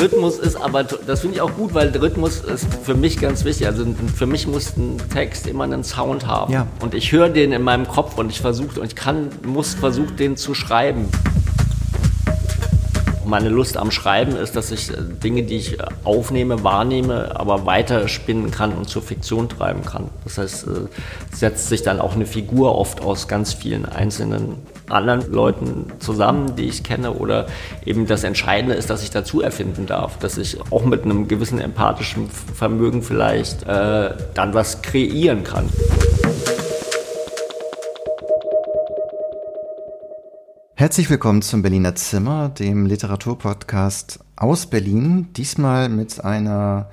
Rhythmus ist aber, das finde ich auch gut, weil Rhythmus ist für mich ganz wichtig. Also für mich muss ein Text immer einen Sound haben. Ja. Und ich höre den in meinem Kopf und ich versuche und ich kann, muss versuchen, den zu schreiben. Meine Lust am Schreiben ist, dass ich äh, Dinge, die ich äh, aufnehme, wahrnehme, aber weiter spinnen kann und zur Fiktion treiben kann. Das heißt, äh, setzt sich dann auch eine Figur oft aus ganz vielen einzelnen anderen Leuten zusammen, die ich kenne, oder eben das Entscheidende ist, dass ich dazu erfinden darf, dass ich auch mit einem gewissen empathischen Vermögen vielleicht äh, dann was kreieren kann. Herzlich willkommen zum Berliner Zimmer, dem Literaturpodcast aus Berlin. Diesmal mit einer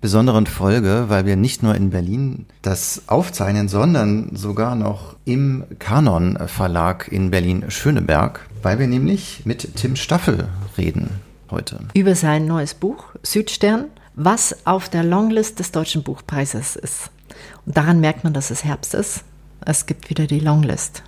besonderen Folge, weil wir nicht nur in Berlin das aufzeichnen, sondern sogar noch im Kanon Verlag in Berlin-Schöneberg, weil wir nämlich mit Tim Staffel reden heute. Über sein neues Buch Südstern, was auf der Longlist des Deutschen Buchpreises ist. Und daran merkt man, dass es Herbst ist. Es gibt wieder die Longlist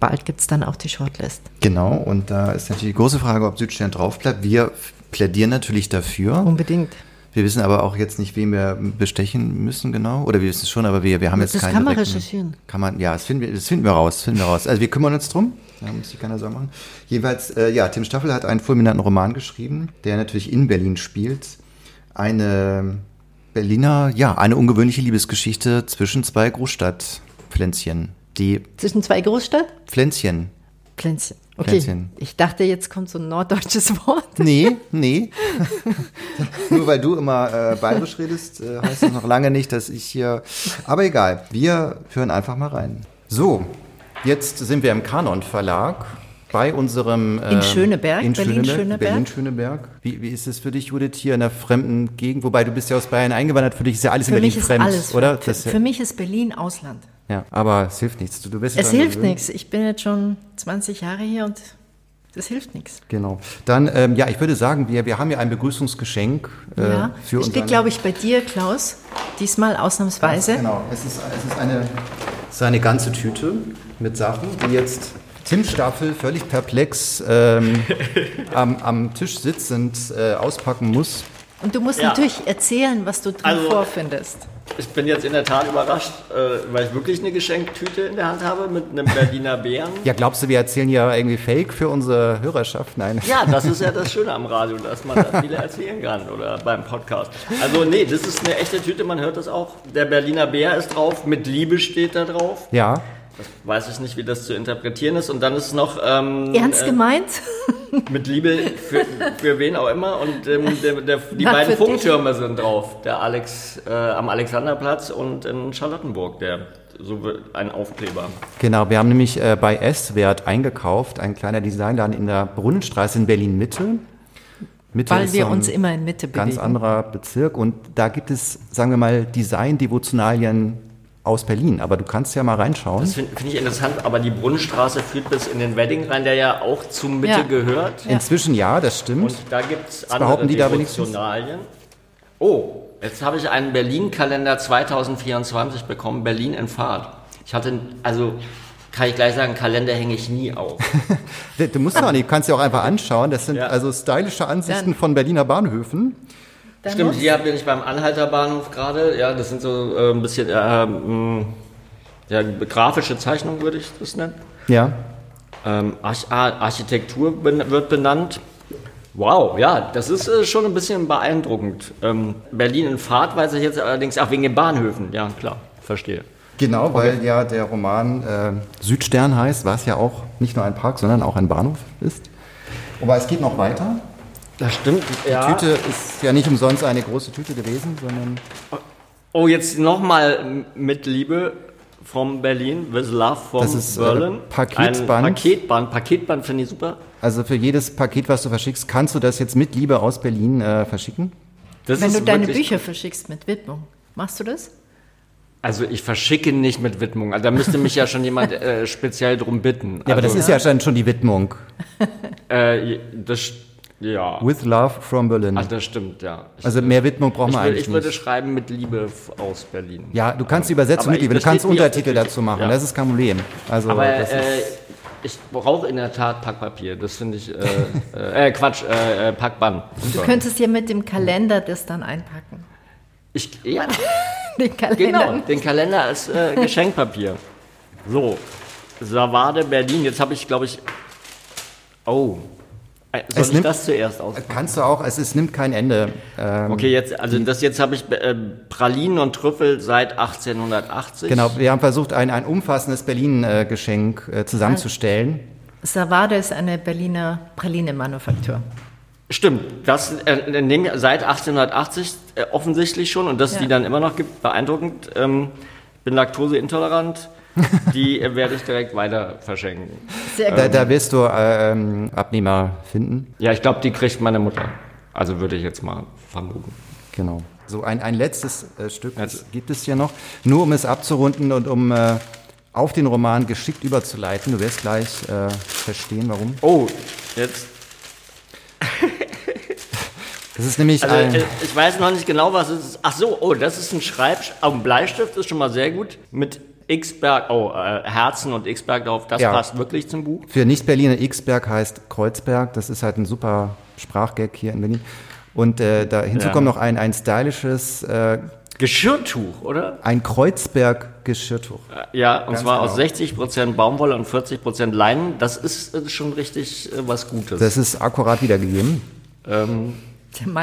bald gibt es dann auch die Shortlist. Genau, und da ist natürlich die große Frage, ob Südstern drauf bleibt. Wir plädieren natürlich dafür. Unbedingt. Wir wissen aber auch jetzt nicht, wen wir bestechen müssen genau. Oder wir wissen es schon, aber wir, wir haben jetzt das keine. Das kann man recherchieren. Kann man, ja, das finden, wir, das finden wir raus. Finden wir raus. Also wir kümmern uns drum. Da muss sich keiner Sorgen machen. Jeweils, äh, ja, Tim Staffel hat einen fulminanten Roman geschrieben, der natürlich in Berlin spielt. Eine Berliner, ja, eine ungewöhnliche Liebesgeschichte zwischen zwei Großstadtpflänzchen. Die Zwischen zwei Großstädten? Pflänzchen. Pflänzchen. Okay. Pflänzchen. Ich dachte, jetzt kommt so ein norddeutsches Wort. Nee, nee. Nur weil du immer äh, bayerisch redest, äh, heißt das noch lange nicht, dass ich hier. Aber egal, wir hören einfach mal rein. So, jetzt sind wir im Kanon Verlag bei unserem. In Schöneberg, in Berlin Schöneberg. Berlin Schöneberg. Wie, wie ist es für dich, Judith, hier in einer fremden Gegend? Wobei du bist ja aus Bayern eingewandert, für dich ist ja alles für in Berlin fremd, alles oder? Für, für mich ist Berlin Ausland. Ja, aber es hilft nichts. Du, du bist es hilft nichts. Ich bin jetzt schon 20 Jahre hier und das hilft nichts. Genau. Dann, ähm, ja, ich würde sagen, wir, wir haben ja ein Begrüßungsgeschenk äh, ja, für uns. Steht, glaube ich, bei dir, Klaus, diesmal ausnahmsweise. Genau, es ist, es ist eine, es ist eine ganze Tüte mit Sachen, die jetzt Tim Staffel völlig perplex ähm, am, am Tisch sitzend äh, auspacken muss. Und du musst ja. natürlich erzählen, was du drin also, vorfindest. Ich bin jetzt in der Tat überrascht, äh, weil ich wirklich eine Geschenktüte in der Hand habe mit einem Berliner Bären. Ja, glaubst du, wir erzählen ja irgendwie Fake für unsere Hörerschaft? Nein. Ja, das ist ja das Schöne am Radio, dass man da viele erzählen kann oder beim Podcast. Also nee, das ist eine echte Tüte, man hört das auch. Der Berliner Bär ist drauf, mit Liebe steht da drauf. Ja. Das weiß ich nicht, wie das zu interpretieren ist. Und dann ist noch... Ähm, Ernst äh, gemeint? Mit Liebe für, für wen auch immer. Und ähm, der, der, die Na, beiden Funktürme sind drauf. Der Alex äh, am Alexanderplatz und in Charlottenburg, der so ein Aufkleber. Genau, wir haben nämlich äh, bei S-Wert eingekauft, ein kleiner Designladen in der Brunnenstraße in Berlin-Mitte. Mitte Weil wir uns immer in Mitte bewegen. Ganz anderer Bezirk und da gibt es, sagen wir mal, Design-Devotionalien aus Berlin, aber du kannst ja mal reinschauen. Das finde find ich interessant, aber die Brunnenstraße führt bis in den Wedding rein, der ja auch zur Mitte ja. gehört. Inzwischen ja, das stimmt. Und da gibt es andere die Devotionalien. Oh, jetzt habe ich einen Berlin-Kalender 2024 bekommen, Berlin in Fahrt. Ich hatte, also kann ich gleich sagen, Kalender hänge ich nie auf. du musst doch nicht, du kannst ja auch einfach anschauen. Das sind ja. also stylische Ansichten Dann. von Berliner Bahnhöfen. Dann Stimmt, hier bin ich beim Anhalterbahnhof gerade. Ja, das sind so äh, ein bisschen äh, mh, ja, grafische Zeichnungen, würde ich das nennen. Ja. Ähm, Arch Architektur ben wird benannt. Wow, ja, das ist äh, schon ein bisschen beeindruckend. Ähm, Berlin in Fahrt weiß ich jetzt allerdings, ach, wegen den Bahnhöfen. Ja, klar, verstehe. Genau, weil okay. ja der Roman äh, Südstern heißt, was ja auch nicht nur ein Park, sondern auch ein Bahnhof ist. Aber es geht noch weiter. Das stimmt. Die ja. Tüte ist ja nicht umsonst eine große Tüte gewesen, sondern. Oh, jetzt nochmal mit Liebe from Berlin, with love from das ist, äh, Berlin. Äh, Paketband. Ein Paketband. Paketband finde ich super. Also für jedes Paket, was du verschickst, kannst du das jetzt mit Liebe aus Berlin äh, verschicken? Das Wenn du deine Bücher verschickst mit Widmung, machst du das? Also ich verschicke nicht mit Widmung. Also da müsste mich ja schon jemand äh, speziell drum bitten. Ja, aber das also ist ja schon, schon die Widmung. äh, das ja. With Love from Berlin. Ach, das stimmt, ja. Ich also mehr Widmung brauchen wir eigentlich nicht. Ich würde schreiben mit Liebe aus Berlin. Ja, du kannst übersetzen aber mit Liebe. Du kannst Untertitel dazu machen. Ja. Das ist kein Problem. Also, aber äh, Ich brauche in der Tat Packpapier. Das finde ich. Äh, äh, Quatsch, äh, äh, Packband. Du könntest hier mit dem Kalender das dann einpacken. Ich, ja, Den Kalender. genau. Den Kalender als äh, Geschenkpapier. So, Savade Berlin. Jetzt habe ich, glaube ich. Oh. Äh, Soll Es ich nimmt- das zuerst aus? Kannst du auch, es, es nimmt kein Ende. Ähm, Okay, jetzt, also das jetzt habe ich äh, Pralinen und Trüffel seit 1880. Genau, wir haben versucht, ein, ein umfassendes Berlin-Geschenk äh, zusammenzustellen. Savade ist eine Berliner Praline-Manufaktur. Stimmt, das äh, nehmen wir seit 1880 äh, offensichtlich schon und dass es Ja. die dann immer noch gibt, beeindruckend. Ähm, bin laktoseintolerant, die äh, werde ich direkt weiter verschenken. Sehr Da, gut. da wirst du ähm, Abnehmer finden. Ja, ich glaube, die kriegt meine Mutter. Also würde ich jetzt mal vermuten. Genau. So, ein, ein letztes äh, Stück Also- gibt es hier noch. Nur um es abzurunden und um äh, auf den Roman geschickt überzuleiten. Du wirst gleich äh, verstehen, warum. Oh, jetzt. Das ist nämlich Also ein. äh, ich weiß noch nicht genau, was es ist. Ach so, oh, das ist ein Schreibsch... Oh, ein Bleistift ist schon mal sehr gut. Mit X-Berg, oh, äh, Herzen und X-Berg drauf, das Ja. passt wirklich zum Buch. Für Nicht-Berliner Xberg heißt Kreuzberg. Das ist halt ein super Sprachgag hier in Berlin. Und äh, da hinzu Ja. kommt noch ein, ein stylisches, äh, Geschirrtuch, oder? ein Kreuzberg-Geschirrtuch. Ja, und Ganz zwar genau. aus 60% Baumwolle und 40% Leinen. Das ist äh, schon richtig äh, was Gutes. Das ist akkurat wiedergegeben. ähm,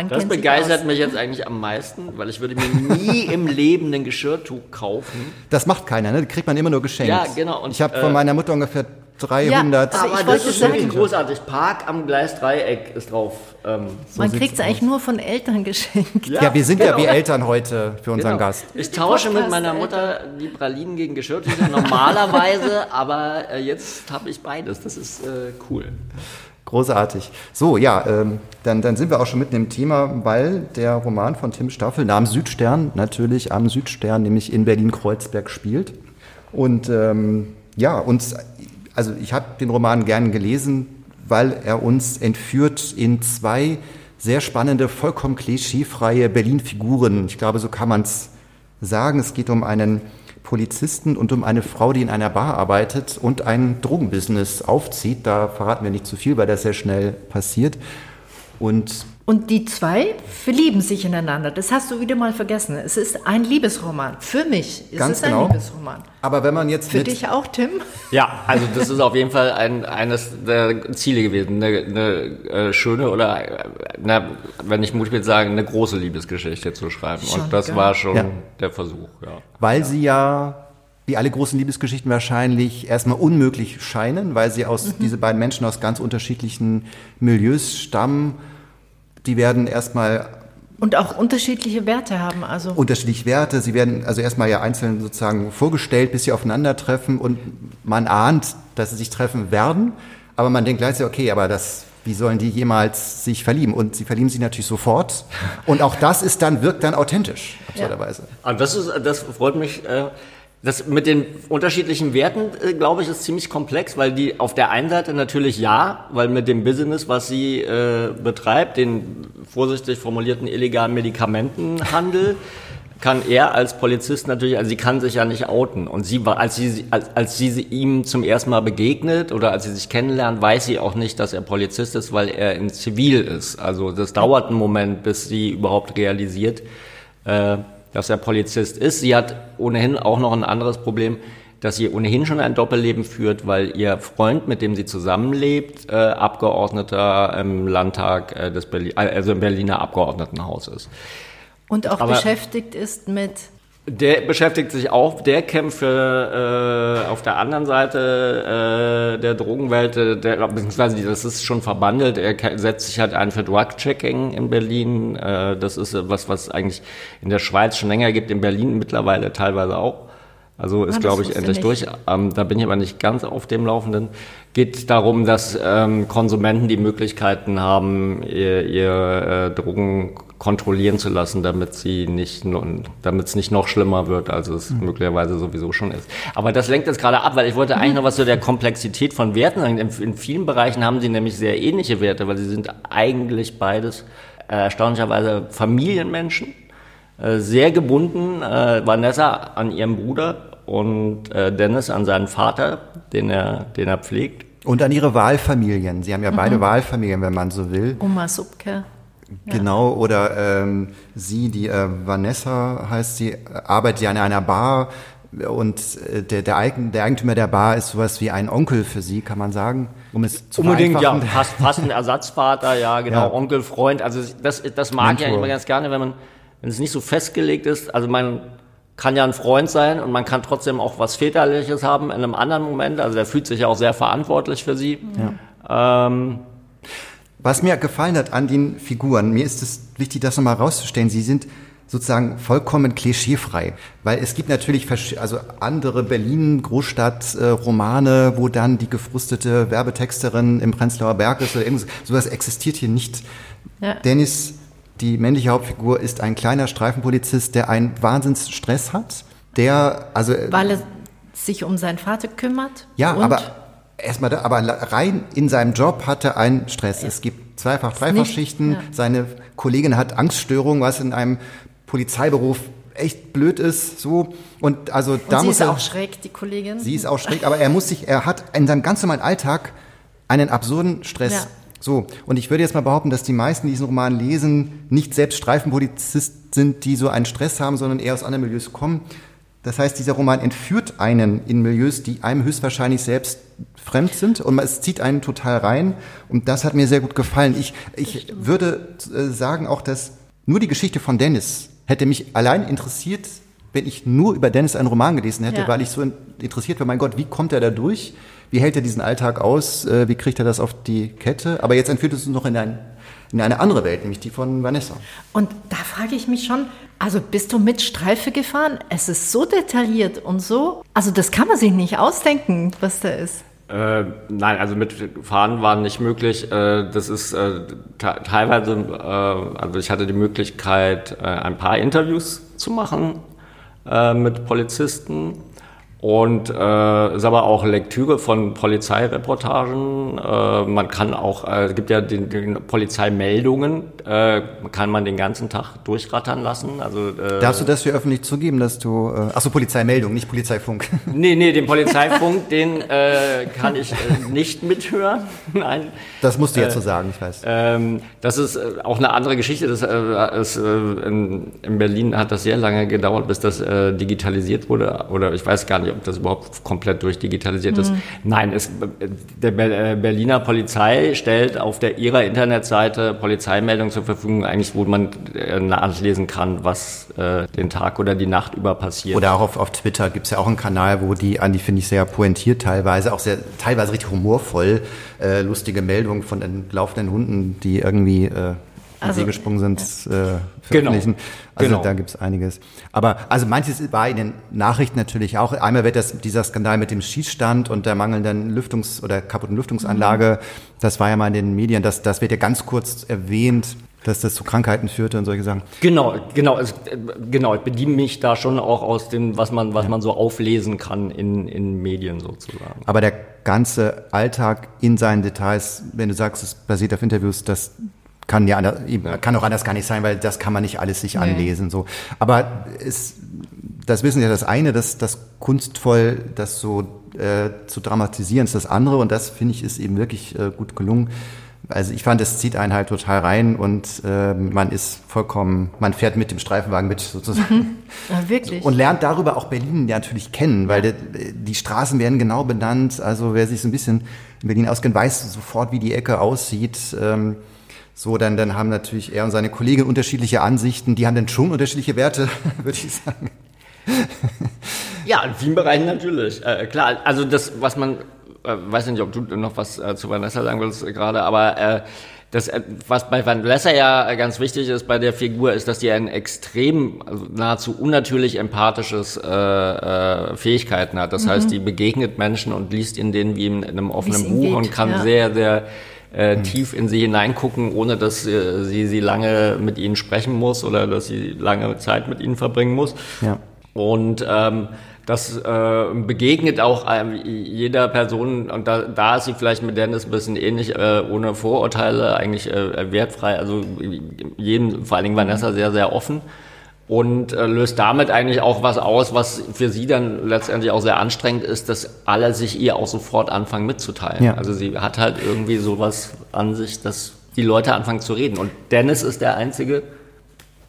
das begeistert mich jetzt eigentlich am meisten, weil ich würde mir nie im Leben ein Geschirrtuch kaufen. Das macht keiner, ne? Das kriegt man immer nur geschenkt. Ja, genau. Und, ich habe äh, von meiner Mutter ungefähr 300. Ja, aber Aber ich das ist wirklich großartig. Park am Gleisdreieck ist drauf. Ähm, Man sieht's kriegt es eigentlich nur von Eltern geschenkt. ja, wir sind ja genau. wie Eltern heute für unseren Genau. Gast. Ich tausche mit meiner Alter. Mutter die Pralinen gegen Geschirrtücher normalerweise, aber äh, jetzt habe ich beides. Das ist äh, cool. Großartig. So, ja, ähm, dann, dann sind wir auch schon mitten im Thema, weil der Roman von Tim Staffel namens Südstern natürlich am Südstern, nämlich in Berlin-Kreuzberg spielt. Und ähm, ja, uns, also ich habe den Roman gern gelesen, weil er uns entführt in zwei sehr spannende, vollkommen klischeefreie Berlin-Figuren. Ich glaube, so kann man es sagen. Es geht um einen Polizisten und um eine Frau, die in einer Bar arbeitet und ein Drogenbusiness aufzieht. Da verraten wir nicht zu viel, weil das sehr schnell passiert. Und Und die zwei verlieben sich ineinander. Das hast du wieder mal vergessen. Es ist ein Liebesroman. Für mich ist Ganz es ein genau. Liebesroman. aber wenn man jetzt Für mit dich auch, Tim? Ja, also das ist auf jeden Fall ein, eines der Ziele gewesen. Eine, eine äh, schöne oder, na, wenn ich Mut will sagen, eine große Liebesgeschichte zu schreiben. Schon, Und das gell? war schon Ja. der Versuch, ja. weil sie ja wie alle großen Liebesgeschichten wahrscheinlich erstmal unmöglich scheinen, weil sie aus diese beiden Menschen aus ganz unterschiedlichen Milieus stammen. Die werden erstmal Und auch unterschiedliche Werte haben. Also unterschiedlich Werte. Sie werden also erstmal ja einzeln sozusagen vorgestellt, bis sie aufeinandertreffen und man ahnt, dass sie sich treffen werden, aber man denkt gleichzeitig, okay, aber das, wie sollen die jemals sich verlieben? Und sie verlieben sich natürlich sofort. Und auch das ist dann, wirkt dann authentisch, absurderweise. Und das ist, das freut mich. Das mit den unterschiedlichen Werten, äh, glaube ich, ist ziemlich komplex, weil die auf der einen Seite natürlich ja, weil mit dem Business, was sie äh, betreibt, den vorsichtig formulierten illegalen Medikamentenhandel, kann er als Polizist natürlich, also sie kann sich ja nicht outen. Und sie war, als sie, als, als sie ihm zum ersten Mal begegnet oder als sie sich kennenlernt, weiß sie auch nicht, dass er Polizist ist, weil er in Zivil ist. Also das dauert einen Moment, bis sie überhaupt realisiert, äh, dass er Polizist ist. Sie hat ohnehin auch noch ein anderes Problem, dass sie ohnehin schon ein Doppelleben führt, weil ihr Freund, mit dem sie zusammenlebt, äh, Abgeordneter im Landtag äh, des Berlin, also im Berliner Abgeordnetenhaus ist. und auch aber- beschäftigt ist mit Der beschäftigt sich auch, der kämpft für, äh, auf der anderen Seite äh, der Drogenwelt, äh, der, beziehungsweise das ist schon verbandelt, er setzt sich halt ein für Drug-Checking in Berlin. Äh, das ist äh, was, was eigentlich in der Schweiz schon länger gibt, in Berlin mittlerweile teilweise auch. Also ist, das glaube ich, endlich ich durch. Ähm, da bin ich aber nicht ganz auf dem Laufenden. Geht darum, dass ähm, Konsumenten die Möglichkeiten haben, ihr, ihr äh, Drogen kontrollieren zu lassen, damit sie nicht, damit es nicht noch schlimmer wird, als es möglicherweise sowieso schon ist. Aber das lenkt jetzt gerade ab, weil ich wollte eigentlich noch was zu der Komplexität von Werten sagen. In, in vielen Bereichen haben sie nämlich sehr ähnliche Werte, weil sie sind eigentlich beides äh, erstaunlicherweise Familienmenschen äh, sehr gebunden, äh, Vanessa an ihrem Bruder und äh, Dennis an seinen Vater, den er, den er pflegt. Und an ihre Wahlfamilien. Sie haben ja beide Wahlfamilien, wenn man so will. Oma Subke. Genau, oder ähm, sie, die äh, Vanessa heißt sie, arbeitet ja in einer Bar und äh, der, der, Eigen, der Eigentümer der Bar ist sowas wie ein Onkel für sie, kann man sagen, um es zu Unbedingt, ja, fast, fast ein Ersatzvater, ja, genau, Ja. Onkel, Freund. Also das, das mag ich ja Mentor. immer ganz gerne, wenn man, wenn es nicht so festgelegt ist. Also man kann ja ein Freund sein und man kann trotzdem auch was Väterliches haben in einem anderen Moment. Also der fühlt sich ja auch sehr verantwortlich für sie. Ähm, Was mir gefallen hat an den Figuren, mir ist es wichtig, das nochmal rauszustellen, sie sind sozusagen vollkommen klischeefrei, weil es gibt natürlich also andere Berlin Großstadt äh, Romane, wo dann die gefrustete Werbetexterin im Prenzlauer Berg ist oder irgendwas, sowas existiert hier nicht. Ja. Dennis, die männliche Hauptfigur, ist ein kleiner Streifenpolizist, der einen Wahnsinnsstress hat, der also äh, Weil er sich um seinen Vater kümmert. ja, aber erstmal, da, aber rein in seinem Job hatte er einen Stress. Es gibt zweifach, dreifach Schichten. ja. Seine Kollegin hat Angststörungen, was in einem Polizeiberuf echt blöd ist. So und also und da sie muss ist er, auch schräg, die Kollegin. sie ist auch schräg, aber er muss sich, er hat in seinem ganz normalen Alltag einen absurden Stress. Ja. So, und ich würde jetzt mal behaupten, dass die meisten, die diesen Roman lesen, nicht selbst Streifenpolizist sind, die so einen Stress haben, sondern eher aus anderen Milieus kommen. Das heißt, dieser Roman entführt einen in Milieus, die einem höchstwahrscheinlich selbst fremd sind und es zieht einen total rein und das hat mir sehr gut gefallen. Ich, ich würde äh, sagen auch, dass nur die Geschichte von Dennis hätte mich allein interessiert, wenn ich nur über Dennis einen Roman gelesen hätte, Ja. weil ich so in- interessiert war, mein Gott, wie kommt er da durch? Wie hält er diesen Alltag aus? Äh, Wie kriegt er das auf die Kette? Aber jetzt entführt es uns noch in, ein, in eine andere Welt, nämlich die von Vanessa. Und da frage ich mich schon, also bist du mit Streife gefahren? Es ist so detailliert und so. Also das kann man sich nicht ausdenken, was da ist. Äh, nein, also mit Fahren war nicht möglich. Äh, das ist äh, te- teilweise, äh, also ich hatte die Möglichkeit, äh, ein paar Interviews zu machen äh, mit Polizisten und äh, ist aber auch Lektüre von Polizeireportagen. Äh, man kann auch, äh, es gibt ja den, den Polizeimeldungen, äh, kann man den ganzen Tag durchrattern lassen. Also äh, Darfst du das hier öffentlich zugeben, dass du, äh, achso, Polizeimeldung, nicht Polizeifunk. Nee, nee, den Polizeifunk, den äh, kann ich äh, nicht mithören. Nein. Das musst du jetzt so sagen, ich weiß. Ähm, das ist äh, auch eine andere Geschichte. Das, äh, ist, äh, in, in Berlin hat das sehr lange gedauert, bis das äh, digitalisiert wurde. Oder ich weiß gar nicht, ob das überhaupt komplett durchdigitalisiert ist. Nein, es, der äh, Berliner Polizei stellt auf der ihrer Internetseite Polizeimeldungen zur Verfügung, eigentlich, wo man äh, nachlesen kann, was äh, den Tag oder die Nacht über passiert. Oder auch auf, auf Twitter gibt's ja auch einen Kanal, wo die, an die finde ich sehr pointiert teilweise, auch sehr, teilweise richtig humorvoll, äh, lustige Meldungen von den laufenden Hunden, die irgendwie äh, Also, See gesprungen sind, äh, veröffentlichen. Also Genau. da gibt's einiges. Aber also manches war in den Nachrichten natürlich auch. Einmal wird das, dieser Skandal mit dem Schießstand und der mangelnden Lüftungs- oder kaputten Lüftungsanlage, das war ja mal in den Medien, das, das wird ja ganz kurz erwähnt, dass das zu Krankheiten führte und solche Sachen. Genau, genau, es, äh, genau. Ich bediene mich da schon auch aus dem, was man, was man so auflesen kann in, in Medien sozusagen. Aber der ganze Alltag in seinen Details, wenn du sagst, es basiert auf Interviews, das kann ja anders, kann auch anders gar nicht sein, weil das kann man nicht alles sich anlesen. So, aber es, das Wissen ja das eine, das, das kunstvoll, das so äh, zu dramatisieren, ist das andere und das finde ich ist eben wirklich äh, gut gelungen. Also ich fand, es zieht einen halt total rein und äh, man ist vollkommen, man fährt mit dem Streifenwagen mit sozusagen. Ja, wirklich. Und lernt darüber auch Berlin ja natürlich kennen, weil die, die Straßen werden genau benannt. Also wer sich so ein bisschen in Berlin auskennt, weiß sofort, wie die Ecke aussieht. Ähm, so, dann, dann haben natürlich er und seine Kollegen unterschiedliche Ansichten. Die haben dann schon unterschiedliche Werte, würde ich sagen. Ja, in vielen Bereichen natürlich. Äh, klar, also das, was man, äh, weiß nicht, ob du noch was äh, zu Vanessa sagen willst äh, gerade, aber äh, das, äh, was bei Vanessa ja äh, ganz wichtig ist bei der Figur, ist, dass die ein extrem, also nahezu unnatürlich empathisches äh, äh, Fähigkeiten hat. Das heißt, die begegnet Menschen und liest in denen wie in, einem offenen Buch und geht, kann ja. sehr, sehr äh, tief in sie hineingucken, ohne dass äh, sie sie lange mit ihnen sprechen muss oder dass sie lange Zeit mit ihnen verbringen muss. Ja. Und ähm, das äh, begegnet auch einem, jeder Person, und da, da ist sie vielleicht mit Dennis ein bisschen ähnlich, äh, ohne Vorurteile, eigentlich äh, wertfrei, also jedem, vor allen Dingen Vanessa, sehr, sehr offen. Und äh, löst damit eigentlich auch was aus, was für sie dann letztendlich auch sehr anstrengend ist, dass alle sich ihr auch sofort anfangen mitzuteilen. Ja. Also sie hat halt irgendwie sowas an sich, dass die Leute anfangen zu reden. Und Dennis ist der Einzige,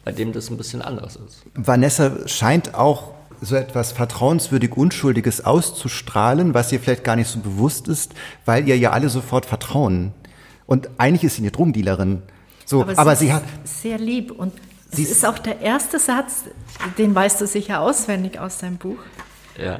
bei dem das ein bisschen anders ist. Vanessa scheint auch so etwas vertrauenswürdig Unschuldiges auszustrahlen, was ihr vielleicht gar nicht so bewusst ist, weil ihr ja alle sofort vertrauen. Und eigentlich ist sie eine Drogendealerin. So, aber, aber sie, ist hat sehr lieb und Es ist- auch der erste Satz, den weißt du sicher auswendig aus deinem Buch. Ja.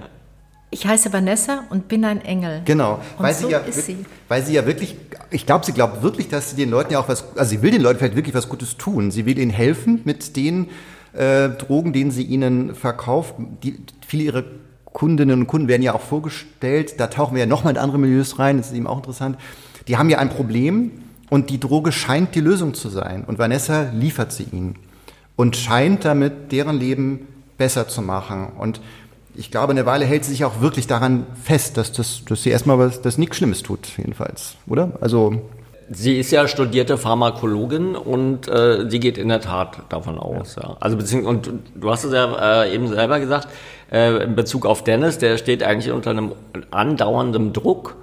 Ich heiße Vanessa und bin ein Engel. Genau, Und weil so sie ja, ist sie. weil sie ja wirklich, ich glaube, sie glaubt wirklich, dass sie den Leuten ja auch was, also sie will den Leuten vielleicht wirklich was Gutes tun. Sie will ihnen helfen mit den äh, Drogen, denen sie ihnen verkauft. Die, viele ihrer Kundinnen und Kunden werden ja auch vorgestellt. Da tauchen wir ja nochmal in andere Milieus rein. Das ist eben auch interessant. Die haben ja ein Problem und die Droge scheint die Lösung zu sein. Und Vanessa liefert sie ihnen und scheint damit deren Leben besser zu machen. Und ich glaube, eine Weile hält sie sich auch wirklich daran fest, dass, das, dass sie erstmal was, dass nichts Schlimmes tut, jedenfalls, oder? Also, Sie ist ja studierte Pharmakologin und äh, sie geht in der Tat davon aus. Ja. Also beziehungsweise, und du hast es ja äh, eben selber gesagt, äh, in Bezug auf Dennis, der steht eigentlich unter einem andauernden Druck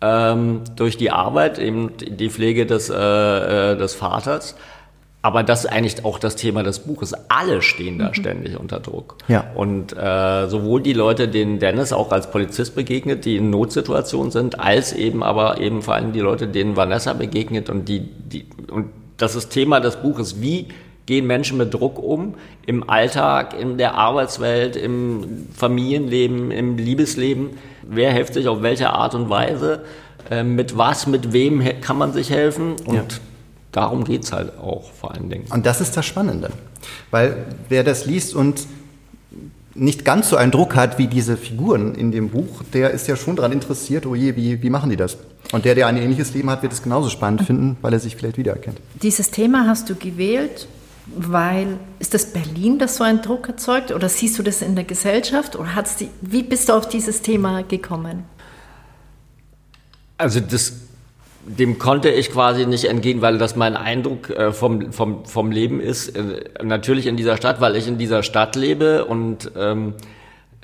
ähm, durch die Arbeit, eben die Pflege des, äh, äh, des Vaters. Aber das ist eigentlich auch das Thema des Buches. Alle stehen da ständig unter Druck. Ja. Und äh, sowohl die Leute, denen Dennis auch als Polizist begegnet, die in Notsituationen sind, als eben aber eben vor allem die Leute, denen Vanessa begegnet und die, die und das ist Thema des Buches. Wie gehen Menschen mit Druck um im Alltag, in der Arbeitswelt, im Familienleben, im Liebesleben? Wer hilft sich auf welche Art und Weise? Äh, mit was, mit wem kann man sich helfen? Und Ja. Darum geht's halt auch vor allen Dingen. und das ist das Spannende. Weil wer das liest und nicht ganz so einen Druck hat wie diese Figuren in dem Buch, der ist ja schon daran interessiert, oh je, wie, wie machen die das? Und der, der ein ähnliches Leben hat, wird es genauso spannend finden, weil er sich vielleicht wiedererkennt. Dieses Thema hast du gewählt, weil ist das Berlin, das so einen Druck erzeugt, oder siehst du das in der Gesellschaft, oder hat's die, wie bist du auf dieses Thema gekommen? Also das, dem konnte ich quasi nicht entgehen, weil das mein Eindruck äh, vom, vom, vom Leben ist. Äh, natürlich in dieser Stadt, weil ich in dieser Stadt lebe und ähm,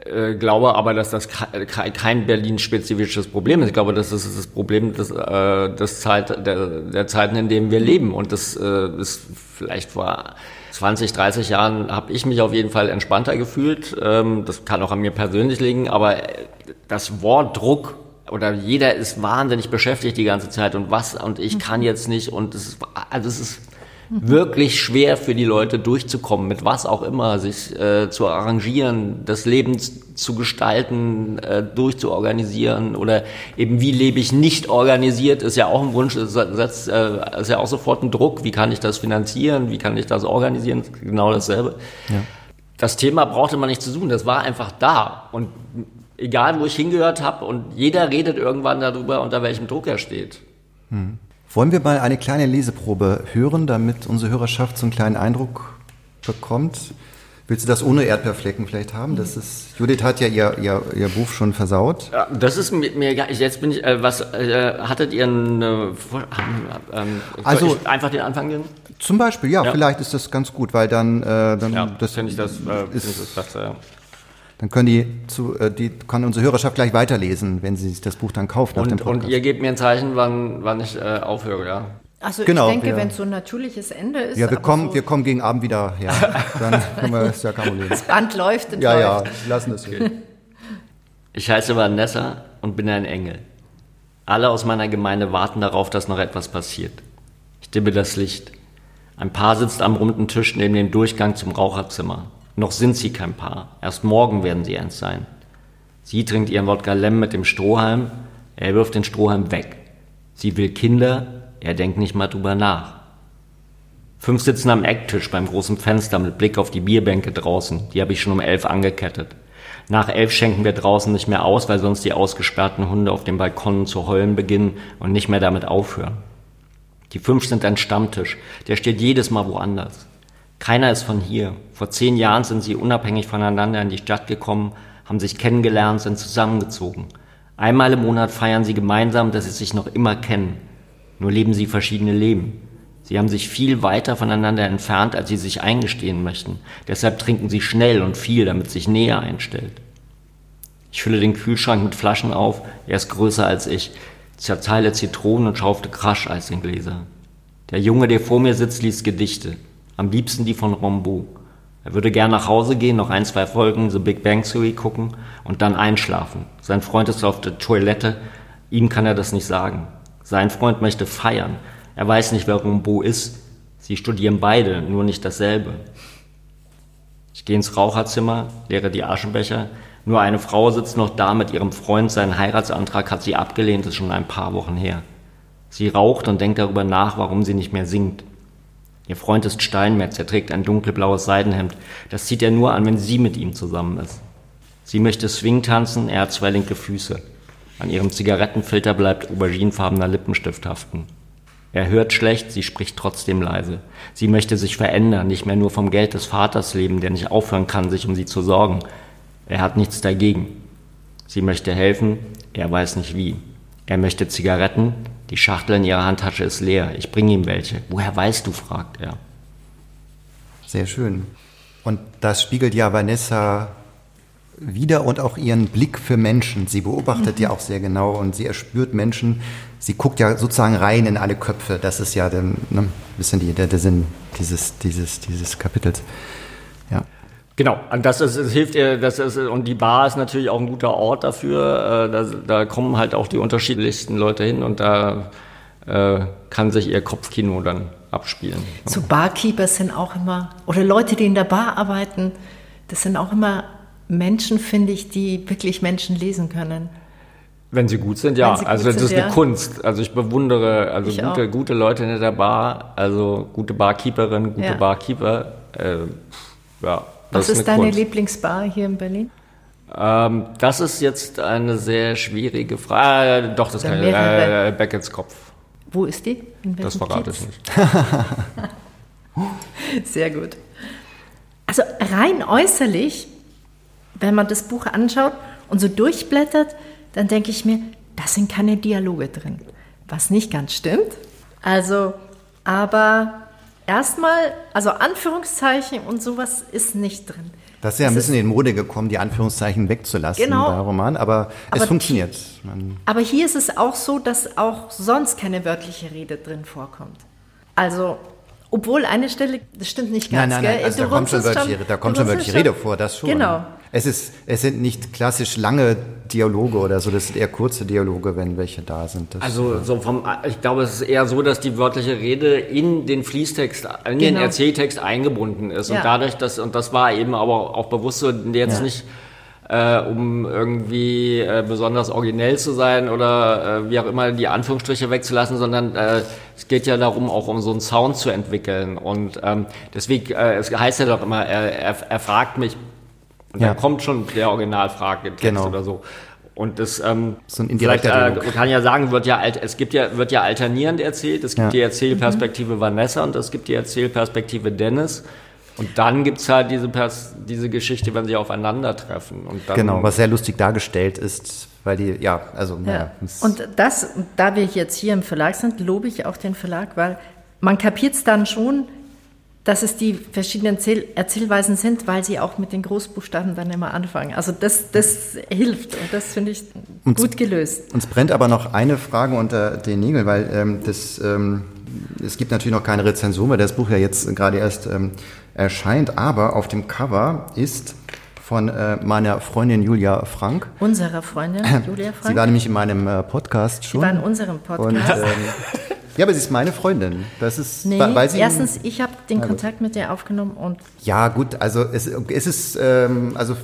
äh, glaube aber, dass das ke- ke- kein Berlin-spezifisches Problem ist. Ich glaube, das ist das Problem des, äh, des Zeit, der, der Zeiten, in denen wir leben. Und das äh, ist vielleicht vor 20, 30 Jahren habe ich mich auf jeden Fall entspannter gefühlt. Ähm, das kann auch an mir persönlich liegen, aber äh, das Wort Druck oder jeder ist wahnsinnig beschäftigt die ganze Zeit und was und ich kann jetzt nicht und es ist, also es ist wirklich schwer für die Leute durchzukommen, mit was auch immer, sich äh, zu arrangieren, das Leben zu gestalten, äh, durchzuorganisieren oder eben wie lebe ich nicht organisiert, ist ja auch ein Wunsch, ist, setzt, äh, ist ja auch sofort ein Druck, wie kann ich das finanzieren, wie kann ich das organisieren, genau dasselbe. Das Thema brauchte man nicht zu suchen, das war einfach da und egal wo ich hingehört habe und jeder redet irgendwann darüber, unter welchem Druck er steht. Wollen wir mal eine kleine Leseprobe hören, damit unsere Hörerschaft so einen kleinen Eindruck bekommt? Willst du das ohne Erdbeerflecken vielleicht haben? Das ist, Judith hat ja ihr, ihr, ihr Buch schon versaut. Ja, das ist mir, mir. Jetzt bin ich, äh, was, äh, hattet ihr eine, ähm, Also- einfach den Anfang nehmen? Zum Beispiel, ja, Ja. vielleicht ist das ganz gut, weil dann, äh, dann, Ja, das finde ich das, äh, ist, ich das besser. ja. Dann können die zu, äh, die kann unsere Hörerschaft gleich weiterlesen, wenn sie sich das Buch dann kauft nach dem Und, und Podcast. ihr gebt mir ein Zeichen, wann, wann ich äh, aufhöre, ja? Also Genau, ich denke, wenn so ein natürliches Ende ist, ja, wir kommen, so wir kommen gegen Abend wieder her. Dann können wir, ist ja kein Problem. Band läuft und Ja, ja, läuft. lassen es. so. Ich heiße Vanessa und bin ein Engel. Alle aus meiner Gemeinde warten darauf, dass noch etwas passiert. Ich dimme das Licht. Ein Paar sitzt am runden Tisch neben dem Durchgang zum Raucherzimmer. Noch sind sie kein Paar. Erst morgen werden sie eins sein. Sie trinkt ihren Wodka Lem mit dem Strohhalm. Er wirft den Strohhalm weg. Sie will Kinder. Er denkt nicht mal drüber nach. Fünf sitzen am Ecktisch beim großen Fenster mit Blick auf die Bierbänke draußen. Die habe ich schon um elf angekettet. Nach elf schenken wir draußen nicht mehr aus, weil sonst die ausgesperrten Hunde auf den Balkonen zu heulen beginnen und nicht mehr damit aufhören. Die fünf sind ein Stammtisch. Der steht jedes Mal woanders. Keiner ist von hier. Vor zehn Jahren sind sie unabhängig voneinander in die Stadt gekommen, haben sich kennengelernt, sind zusammengezogen. Einmal im Monat feiern sie gemeinsam, dass sie sich noch immer kennen. Nur leben sie verschiedene Leben. Sie haben sich viel weiter voneinander entfernt, als sie sich eingestehen möchten. Deshalb trinken sie schnell und viel, damit sich Nähe einstellt. Ich fülle den Kühlschrank mit Flaschen auf, er ist größer als ich, zerteile Zitronen und schaufte Krascheis in Gläser. Der Junge, der vor mir sitzt, liest Gedichte, am liebsten die von Rambaud. Er würde gern nach Hause gehen, noch ein, zwei Folgen The Big Bang Theory gucken und dann einschlafen. Sein Freund ist auf der Toilette, ihm kann er das nicht sagen. Sein Freund möchte feiern, er weiß nicht, wer Rimbaud ist. Sie studieren beide, nur nicht dasselbe. Ich gehe ins Raucherzimmer, leere die Aschenbecher. Nur eine Frau sitzt noch da mit ihrem Freund. Seinen Heiratsantrag hat sie abgelehnt, ist schon ein paar Wochen her. Sie raucht und denkt darüber nach, warum sie nicht mehr singt. Ihr Freund ist Steinmetz, er trägt ein dunkelblaues Seidenhemd. Das zieht er nur an, wenn sie mit ihm zusammen ist. Sie möchte Swing tanzen, er hat zwei linke Füße. An ihrem Zigarettenfilter bleibt auberginenfarbener Lippenstift haften. Er hört schlecht, sie spricht trotzdem leise. Sie möchte sich verändern, nicht mehr nur vom Geld des Vaters leben, der nicht aufhören kann, sich um sie zu sorgen. Er hat nichts dagegen. Sie möchte helfen, er weiß nicht wie. Er möchte Zigaretten, die Schachtel in ihrer Handtasche ist leer. Ich bringe ihm welche. Woher weißt du? fragt er. Sehr schön. Und das spiegelt ja Vanessa wieder und auch ihren Blick für Menschen. Sie beobachtet mhm. ja auch sehr genau und sie erspürt Menschen. Sie guckt ja sozusagen rein in alle Köpfe. Das ist ja der, ne, ein bisschen die, der, der Sinn dieses, dieses, dieses Kapitels. Ja. Genau, und das, ist, das hilft ihr, das ist, und die Bar ist natürlich auch ein guter Ort dafür. Äh, da, da kommen halt auch die unterschiedlichsten Leute hin und da äh, kann sich ihr Kopfkino dann abspielen. So Barkeepers sind auch immer, oder Leute, die in der Bar arbeiten, das sind auch immer Menschen, finde ich, die wirklich Menschen lesen können. Wenn sie gut sind, ja. Gut also das sind, ist eine ja. Kunst. Also ich bewundere also ich gute, gute Leute in der Bar, also gute Barkeeperin, gute ja. Barkeeper. Äh, ja, Was ist, ist deine Kunst. Lieblingsbar hier in Berlin? Ähm, das ist jetzt eine sehr schwierige Frage. Äh, doch, das kann ich. Äh, Beckett's Kopf. Wo ist die? das verrate ich nicht. sehr gut. Also rein äußerlich wenn man das Buch anschaut und so durchblättert, dann denke ich mir, da sind keine Dialoge drin. Was nicht ganz stimmt. Also, aber erstmal, also Anführungszeichen und sowas ist nicht drin. Das ist ja ein bisschen in Mode gekommen, die Anführungszeichen wegzulassen genau, bei Roman, aber, aber es funktioniert. Man aber hier ist es auch so, dass auch sonst keine wörtliche Rede drin vorkommt. Also obwohl eine Stelle, das stimmt nicht ganz, nein, nein, nein, also da kommt schon wörtliche, da kommt schon wörtliche Rede vor, das schon. Genau. Es, ist, es sind nicht klassisch lange Dialoge oder so, das sind eher kurze Dialoge, wenn welche da sind. Das also so vom, ich glaube, es ist eher so, dass die wörtliche Rede in den Fließtext, in genau. den Erzähltext eingebunden ist. Ja. Und dadurch, dass, und das war eben aber auch bewusst so, jetzt ja. nicht äh, um irgendwie äh, besonders originell zu sein oder äh, wie auch immer die Anführungsstriche wegzulassen, sondern äh, es geht ja darum, auch um so einen Sound zu entwickeln. Und ähm, deswegen, äh, es heißt ja doch immer, er, er, er fragt mich, und ja. dann kommt schon der Originalfragetext genau. oder so. Und das, ähm, so ein vielleicht äh, kann ja sagen, wird ja es gibt ja wird ja alternierend erzählt. Es gibt ja. die Erzählperspektive mhm. Vanessa und es gibt die Erzählperspektive Dennis. Und dann gibt es halt diese, Pers diese Geschichte, wenn sie aufeinandertreffen. Und dann genau, was sehr lustig dargestellt ist, weil die, ja, also. Ja. ja und das, da wir jetzt hier im Verlag sind, lobe ich auch den Verlag, weil man kapiert es dann schon, dass es die verschiedenen Erzähl Erzählweisen sind, weil sie auch mit den Großbuchstaben dann immer anfangen. Also das, das hilft und das finde ich uns, gut gelöst. Uns brennt aber noch eine Frage unter den Nägeln, weil ähm, das, ähm, es gibt natürlich noch keine Rezension, weil das Buch ja jetzt gerade erst ähm, erscheint, aber auf dem Cover ist von äh, meiner Freundin Julia Frank. Unserer Freundin Julia Frank. Sie war nämlich in meinem äh, Podcast schon. Sie war in unserem Podcast. Und, ähm, ja, aber sie ist meine Freundin. Das ist, nee, weil sie erstens, ich habe den Kontakt mit ihr aufgenommen und. Ja, gut, also es, es ist ähm, also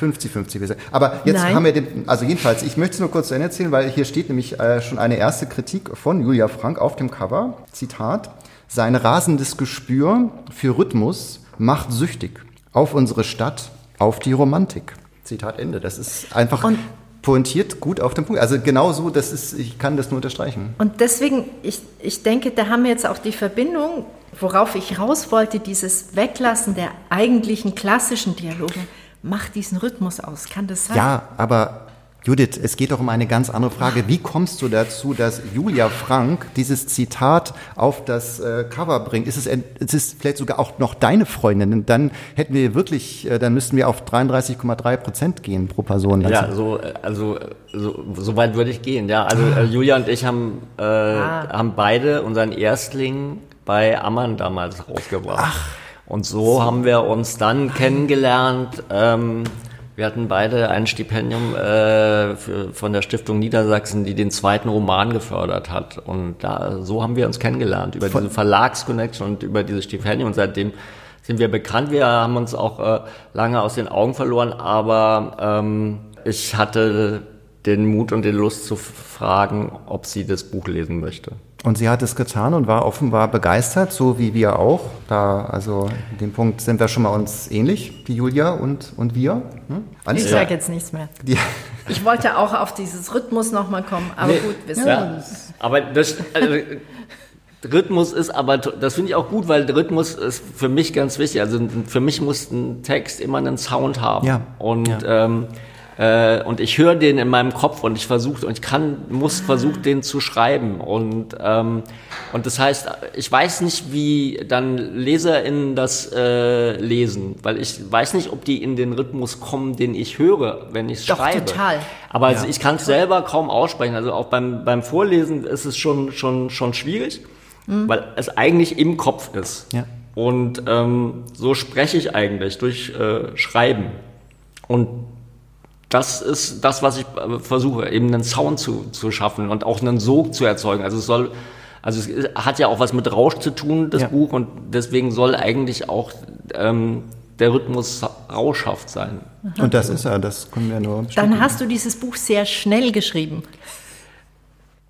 50-50. Aber jetzt Nein. haben wir den, also jedenfalls, ich möchte es nur kurz zu Ende erzählen, weil hier steht nämlich äh, schon eine erste Kritik von Julia Frank auf dem Cover. Zitat. Sein rasendes Gespür für Rhythmus macht süchtig. Auf unsere Stadt, auf die Romantik. Zitat Ende. Das ist einfach und pointiert gut auf den Punkt. Also genau so, das ist, ich kann das nur unterstreichen. Und deswegen, ich, ich denke, da haben wir jetzt auch die Verbindung, worauf ich raus wollte, dieses Weglassen der eigentlichen klassischen Dialoge macht diesen Rhythmus aus. Kann das sein? Ja, aber Judith, es geht doch um eine ganz andere Frage. Wie kommst du dazu, dass Julia Frank dieses Zitat auf das äh, Cover bringt? Ist es, es ist vielleicht sogar auch noch deine Freundin? Und dann hätten wir wirklich, äh, dann müssten wir auf 33,3 Prozent gehen pro Person. Ja, so, also so, so weit würde ich gehen. Ja, also äh, Julia und ich haben, äh, ah. haben beide unseren Erstling bei Ammann damals rausgebracht. Ach. Und so haben wir uns dann kennengelernt. Ähm, wir hatten beide ein Stipendium äh, für, von der Stiftung Niedersachsen, die den zweiten Roman gefördert hat. Und da, so haben wir uns kennengelernt, über diese Verlagsconnection und über dieses Stipendium. Und seitdem sind wir bekannt. Wir haben uns auch äh, lange aus den Augen verloren, aber ähm, ich hatte den Mut und die Lust zu fragen, ob sie das Buch lesen möchte. Und sie hat es getan und war offenbar begeistert, so wie wir auch. Da, also in dem Punkt sind wir schon mal uns ähnlich, die Julia und, und wir. Hm? Ich sage jetzt nichts mehr. Die ich wollte auch auf dieses Rhythmus nochmal kommen, aber nee, gut, wissen ja. wir. Aber das, also, Rhythmus ist aber, das finde ich auch gut, weil Rhythmus ist für mich ganz wichtig. Also für mich muss ein Text immer einen Sound haben. Ja. Und ja. Ähm, äh, und ich höre den in meinem Kopf und ich versuche und ich kann, muss versuchen, den zu schreiben. Und, ähm, und das heißt, ich weiß nicht, wie dann LeserInnen das äh, lesen, weil ich weiß nicht, ob die in den Rhythmus kommen, den ich höre, wenn ich es schreibe. total. Aber ja. also ich kann es selber kaum aussprechen. Also auch beim, beim Vorlesen ist es schon, schon, schon schwierig, mhm. weil es eigentlich im Kopf ist. Ja. Und ähm, so spreche ich eigentlich durch äh, Schreiben. Und das ist das, was ich äh, versuche, eben einen Sound zu, zu schaffen und auch einen Sog zu erzeugen. Also es soll, also es hat ja auch was mit Rausch zu tun, das ja. Buch, und deswegen soll eigentlich auch ähm, der Rhythmus rauschhaft sein. Aha. Und das ist er, das können wir nur Dann hast du dieses Buch sehr schnell geschrieben.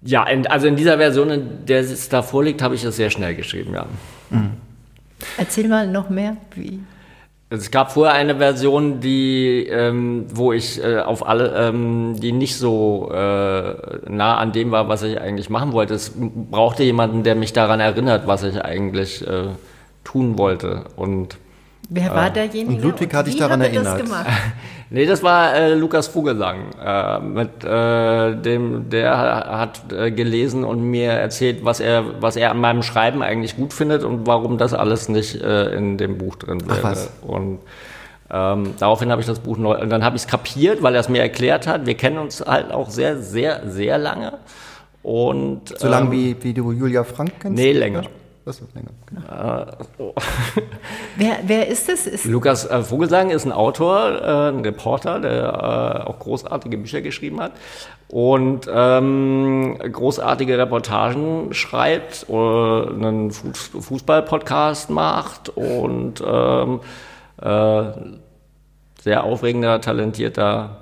Ja, in, also in dieser Version, in der es da vorliegt, habe ich es sehr schnell geschrieben, ja. Mhm. Erzähl mal noch mehr, wie. Es gab vorher eine Version, die, ähm, wo ich äh, auf alle, ähm, die nicht so äh, nah an dem war, was ich eigentlich machen wollte. Es brauchte jemanden, der mich daran erinnert, was ich eigentlich äh, tun wollte. Und Wer war derjenige? Und Ludwig hat dich daran erinnert. Nee, das war äh, Lukas Vogelsang. Äh, mit äh, dem, der hat äh, gelesen und mir erzählt, was er, was er an meinem Schreiben eigentlich gut findet und warum das alles nicht äh, in dem Buch drin wäre. Ach, was? Und ähm, daraufhin habe ich das Buch neu, und dann habe ich es kapiert, weil er es mir erklärt hat. Wir kennen uns halt auch sehr, sehr, sehr lange. Und, so lange ähm, wie, wie du Julia Frank kennst? Nee, länger. Das wird länger. Genau. Äh, oh. wer, wer ist das? Ist Lukas äh, Vogelsang ist ein Autor, äh, ein Reporter, der äh, auch großartige Bücher geschrieben hat und ähm, großartige Reportagen schreibt, oder einen Fußball-Podcast macht und ähm, äh, sehr aufregender, talentierter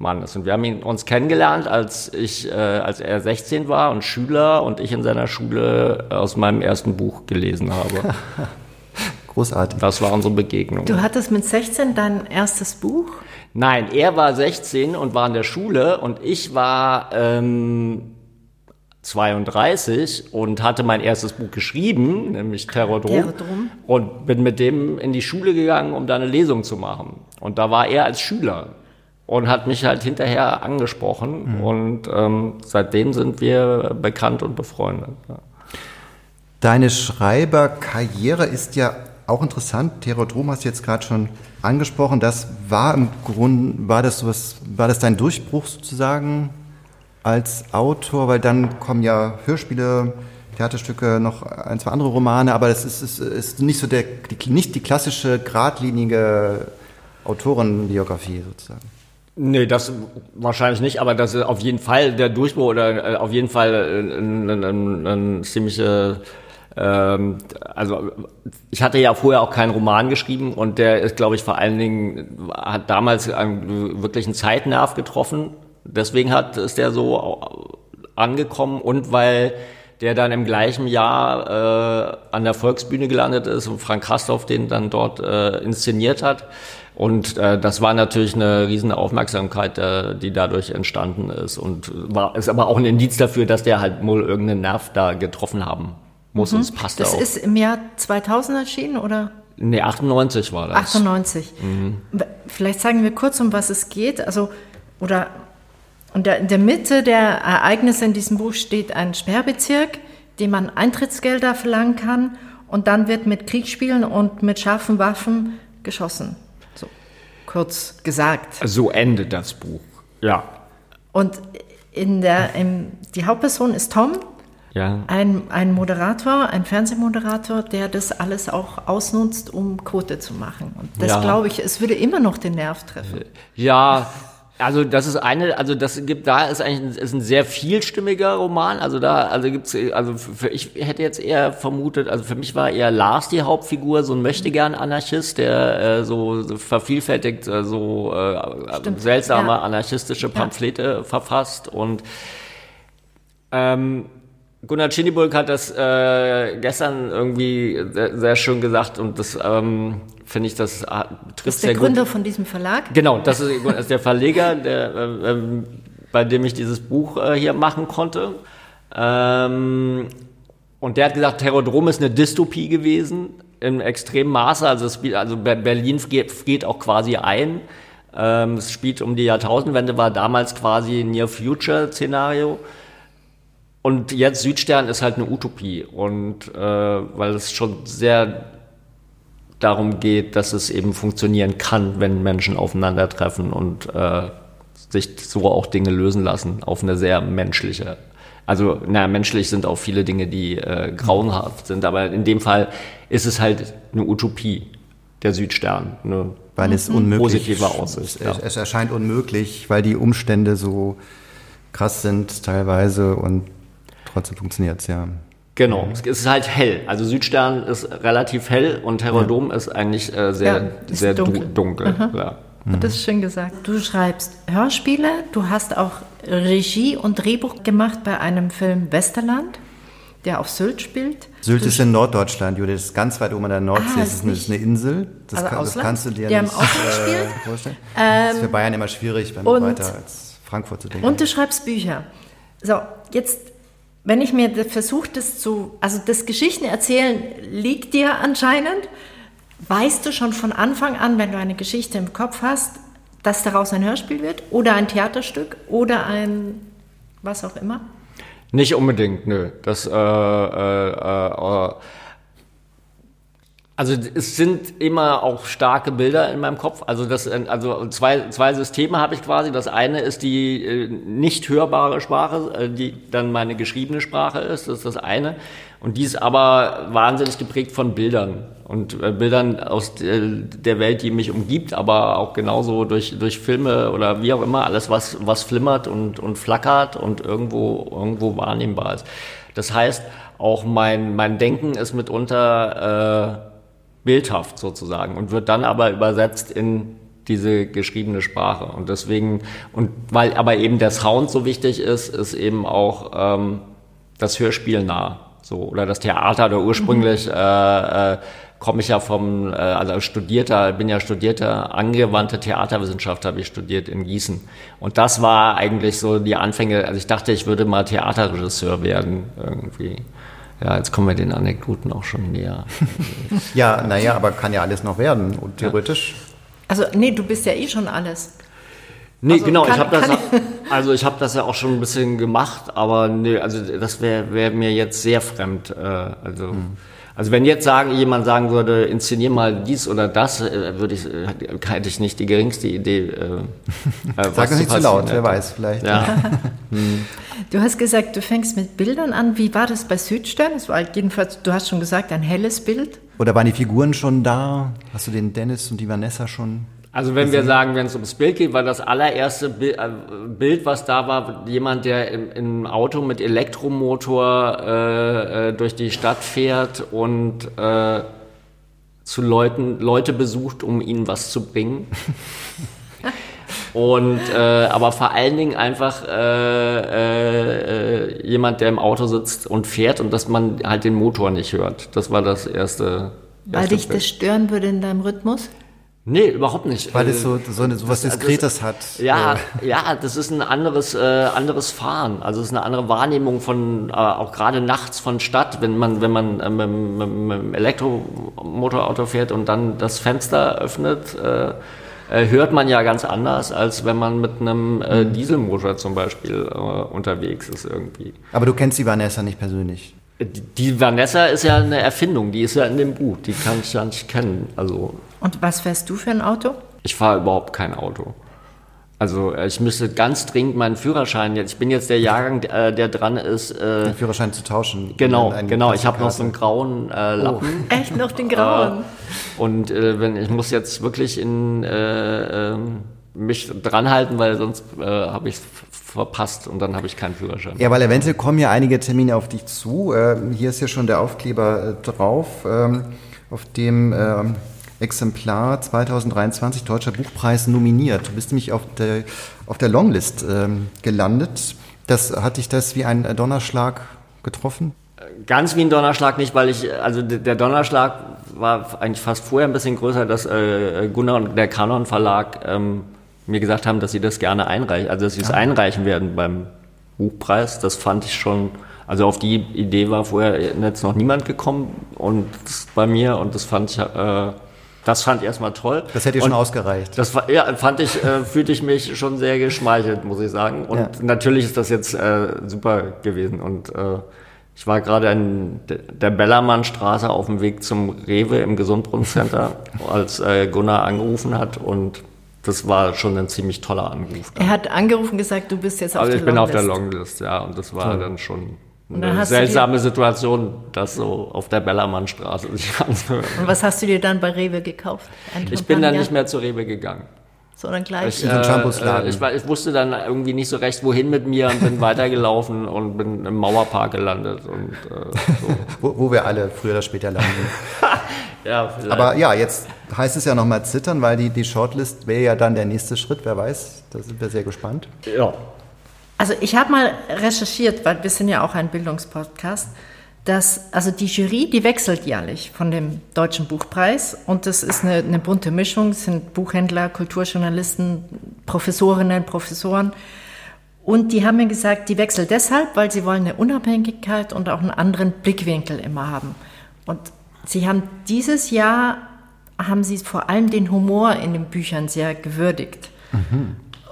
Mann ist. Und wir haben ihn, uns kennengelernt, als ich, äh, als er 16 war und Schüler und ich in seiner Schule aus meinem ersten Buch gelesen habe. Großartig. Das war unsere Begegnung. Du hattest mit 16 dein erstes Buch? Nein, er war 16 und war in der Schule und ich war ähm, 32 und hatte mein erstes Buch geschrieben, nämlich Terrordrom, Terrordrom. Und bin mit dem in die Schule gegangen, um da eine Lesung zu machen. Und da war er als Schüler und hat mich halt hinterher angesprochen mhm. und ähm, seitdem sind wir bekannt und befreundet. Ja. Deine Schreiberkarriere ist ja auch interessant. Terodrom hast du jetzt gerade schon angesprochen. Das war im Grunde, war das sowas, war das dein Durchbruch sozusagen als Autor? Weil dann kommen ja Hörspiele, Theaterstücke, noch ein, zwei andere Romane, aber das ist, ist, ist nicht so der, die, nicht die klassische geradlinige Autorenbiografie sozusagen. Nee, das wahrscheinlich nicht, aber das ist auf jeden Fall der Durchbruch oder äh, auf jeden Fall ein, ein, ein, ein ziemliche ähm, also ich hatte ja vorher auch keinen Roman geschrieben und der ist, glaube ich, vor allen Dingen hat damals einen, wirklich einen Zeitnerv getroffen. Deswegen hat ist der so angekommen und weil der dann im gleichen Jahr äh, an der Volksbühne gelandet ist und Frank Kastorf den dann dort äh, inszeniert hat. Und äh, das war natürlich eine riesen Aufmerksamkeit, äh, die dadurch entstanden ist. Und war ist aber auch ein Indiz dafür, dass der halt wohl irgendeinen Nerv da getroffen haben muss. Mhm. Und es passt das auch. ist im Jahr 2000 erschienen, oder? Nee, 98 war das. 98. Mhm. Vielleicht sagen wir kurz, um was es geht. Also, oder Und in der Mitte der Ereignisse in diesem Buch steht ein Sperrbezirk, dem man Eintrittsgelder verlangen kann. Und dann wird mit Kriegsspielen und mit scharfen Waffen geschossen. Kurz gesagt. So endet das Buch, ja. Und in der, im, die Hauptperson ist Tom, ja. ein, ein Moderator, ein Fernsehmoderator, der das alles auch ausnutzt, um Quote zu machen. Und das ja. glaube ich, es würde immer noch den Nerv treffen. Ja, also das ist eine, also das gibt, da ist eigentlich ein, ist ein sehr vielstimmiger Roman. Also da, also gibt's, also für, ich hätte jetzt eher vermutet, also für mich war eher Lars die Hauptfigur, so ein möchtegern Anarchist, der äh, so, so vervielfältigt äh, so äh, seltsame ja. anarchistische Pamphlete ja. verfasst und ähm, Gunnar Chinibulk hat das äh, gestern irgendwie sehr, sehr, schön gesagt und das ähm, finde ich, das ah, trifft das ist der sehr Gründer gut. von diesem Verlag? Genau, das ist, ist der Verleger, der, äh, äh, bei dem ich dieses Buch äh, hier machen konnte. Ähm, und der hat gesagt, Terrodrom ist eine Dystopie gewesen im extremen Maße. Also, es, also Berlin geht, geht auch quasi ein. Ähm, es spielt um die Jahrtausendwende, war damals quasi ein Near-Future-Szenario. Und jetzt Südstern ist halt eine Utopie und äh, weil es schon sehr darum geht, dass es eben funktionieren kann, wenn Menschen aufeinandertreffen und äh, sich so auch Dinge lösen lassen auf eine sehr menschliche. Also, na, menschlich sind auch viele Dinge, die äh, grauenhaft sind, aber in dem Fall ist es halt eine Utopie, der Südstern. Eine weil es unmöglich positive Aussicht. Es, es erscheint unmöglich, weil die Umstände so krass sind teilweise und Trotzdem funktioniert es, ja. Genau, es ist halt hell. Also Südstern ist relativ hell und Terradom ja. ist eigentlich äh, sehr, ja, ist sehr dunkel. dunkel ja. Mhm. Das ist schön gesagt. Du schreibst Hörspiele, du hast auch Regie und Drehbuch gemacht bei einem Film Westerland, der auf Sylt spielt. Sylt du ist in Norddeutschland, Judith, das ist ganz weit oben an der Nordsee, ah, das ist, eine, ist eine Insel. Das, also kann, das, kannst du dir der nicht äh, vorstellen. Ähm, das ist für Bayern immer schwierig, wenn man weiter als Frankfurt zu denken. Und du schreibst Bücher. So, jetzt wenn ich mir versuche, das zu, also das Geschichtenerzählen liegt dir anscheinend, weißt du schon von Anfang an, wenn du eine Geschichte im Kopf hast, dass daraus ein Hörspiel wird oder ein Theaterstück oder ein was auch immer? Nicht unbedingt, nö. Das äh, äh, äh, also es sind immer auch starke Bilder in meinem Kopf. Also das, also zwei, zwei Systeme habe ich quasi. Das eine ist die äh, nicht hörbare Sprache, äh, die dann meine geschriebene Sprache ist. Das ist das eine. Und die ist aber wahnsinnig geprägt von Bildern und äh, Bildern aus der Welt, die mich umgibt, aber auch genauso durch, durch Filme oder wie auch immer, alles was, was flimmert und, und flackert und irgendwo, irgendwo wahrnehmbar ist. Das heißt, auch mein, mein Denken ist mitunter, äh, bildhaft sozusagen und wird dann aber übersetzt in diese geschriebene Sprache. Und deswegen, und weil aber eben der Sound so wichtig ist, ist eben auch ähm, das Hörspiel nah. So, oder das Theater oder ursprünglich mhm. äh, äh, komme ich ja vom, äh, also studierter, bin ja studierter angewandte Theaterwissenschaft habe ich studiert in Gießen. Und das war eigentlich so die Anfänge, also ich dachte, ich würde mal Theaterregisseur werden irgendwie. Ja, jetzt kommen wir den Anekdoten auch schon näher. ja, naja, aber kann ja alles noch werden, und theoretisch. Also, nee, du bist ja eh schon alles. Nee, also, genau, kann, ich habe das, also ich habe das ja auch schon ein bisschen gemacht, aber nee, also das wäre wär mir jetzt sehr fremd. Äh, also. Hm. Also wenn jetzt sagen, jemand sagen würde, inszenier mal dies oder das, äh, würde ich, äh, hätte ich nicht die geringste Idee. Äh, äh Sag es nicht zu laut, hätte. wer weiß vielleicht. Ja. Du hast gesagt, du fängst mit Bildern an. Wie war das bei Südstern? Es war jedenfalls, du hast schon gesagt, ein helles Bild. Oder waren die Figuren schon da? Hast du den Dennis und die Vanessa schon also wenn wir sagen, wenn es ums Bild geht, war das allererste äh, Bild, was da war, jemand, der im, im Auto mit Elektromotor äh, äh, durch die Stadt fährt und äh, zu Leuten Leute besucht, um ihnen was zu bringen. und äh, aber vor allen Dingen einfach äh, jemand, der im Auto sitzt und fährt und dass man halt den Motor nicht hört. Das war das erste. Weil dich das stören würde in deinem Rhythmus? Nee, überhaupt nicht. Weil es so, so, eine, so was Diskretes das, hat. Ja, ja, das ist ein anderes, äh, anderes Fahren. Also es ist eine andere Wahrnehmung von, äh, auch gerade nachts von Stadt, wenn man, wenn man äh, mit, mit, mit einem Elektromotorauto fährt und dann das Fenster öffnet. Äh, äh, hört man ja ganz anders, als wenn man mit einem äh, Dieselmotor zum Beispiel äh, unterwegs ist irgendwie. Aber du kennst die Vanessa nicht persönlich? Die, Vanessa ist ja eine Erfindung, die ist ja in dem Buch, die kann ich ja nicht kennen. Also Und was fährst du für ein Auto? ich fahre überhaupt kein Auto. Also äh, ich müsste ganz dringend meinen Führerschein jetzt. Ich bin jetzt der Jahrgang, äh, der dran ist. Äh, Den Führerschein zu tauschen. genau, genau. Ich habe noch so einen grauen äh, Lappen. Echt noch den grauen? Und äh, wenn ich muss jetzt wirklich in äh, ähm, mich dranhalten, weil sonst äh, habe ich es verpasst und dann habe ich keinen Führerschein. Ja, weil eventuell kommen ja einige Termine auf dich zu. Ähm, hier ist ja schon der Aufkleber äh, drauf, ähm, auf dem ähm, Exemplar 2023 Deutscher Buchpreis nominiert. Du bist nämlich auf der, auf der Longlist ähm, gelandet. Das, hat dich das wie ein Donnerschlag getroffen? Ganz wie ein Donnerschlag nicht, weil ich, also der Donnerschlag war eigentlich fast vorher ein bisschen größer, dass äh, Gunnar und der Kanon Verlag ähm, mir gesagt haben, dass sie das gerne einreichen, also dass sie es einreichen werden beim Buchpreis. Das fand ich schon, also auf die Idee war vorher jetzt noch niemand gekommen und bei mir und das fand ich, äh, das fand ich erstmal toll. Das hätte dir schon ausgereicht. Das ja, fand ich, äh, fühlte ich mich schon sehr geschmeichelt, muss ich sagen. Und Ja. natürlich ist das jetzt äh, super gewesen. Und äh, ich war gerade in de- der Bellermannstraße auf dem Weg zum Rewe im Gesundbrunnncenter, als äh, Gunnar angerufen hat. Und das war schon ein ziemlich toller Anruf. Er hat angerufen und gesagt, du bist jetzt auf Also der ich bin auf der Longlist. Longlist, ja. Und das war dann schon dann eine du seltsame Situation, das so auf der Bellermannstraße sich anzuhören. Und was hast du dir dann bei Rewe gekauft? Ich bin dann nicht mehr zur Rewe gegangen. Sondern gleich. Ich, äh, ich, war- ich wusste dann irgendwie nicht so recht, wohin mit mir und bin weitergelaufen und bin im Mauerpark gelandet. Und, äh, so. Wo, wo wir alle früher oder später landen. Ja, vielleicht. Aber ja, jetzt heißt es ja nochmal zittern, weil die, die Shortlist wäre ja dann der nächste Schritt, wer weiß. Da sind wir sehr gespannt. ja. Also ich habe mal recherchiert, weil wir sind ja auch ein Bildungspodcast, dass also die Jury, die wechselt jährlich von dem Deutschen Buchpreis und das ist eine, eine bunte Mischung, es sind Buchhändler, Kulturjournalisten, Professorinnen, Professoren und die haben mir gesagt, die wechselt deshalb, weil sie wollen eine Unabhängigkeit und auch einen anderen Blickwinkel immer haben. Und sie haben dieses Jahr haben sie vor allem den Humor in den Büchern sehr gewürdigt.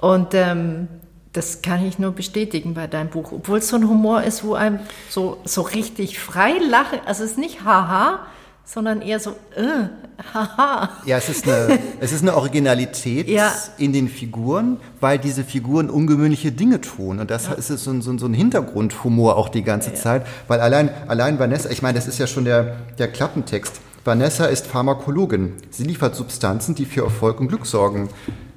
Und ähm, das kann ich nur bestätigen bei deinem Buch. Obwohl es so ein Humor ist, wo einem so, so richtig frei lachen, also es ist nicht haha, sondern eher so äh, haha. Ja, es ist eine, es ist eine Originalität Ja. in den Figuren, weil diese Figuren ungewöhnliche Dinge tun. Und das ist so ein, so ein, Hintergrundhumor auch die ganze Zeit. Weil allein, allein Vanessa, ich meine, das ist ja schon der, der Klappentext. Vanessa ist Pharmakologin. Sie liefert Substanzen, die für Erfolg und Glück sorgen.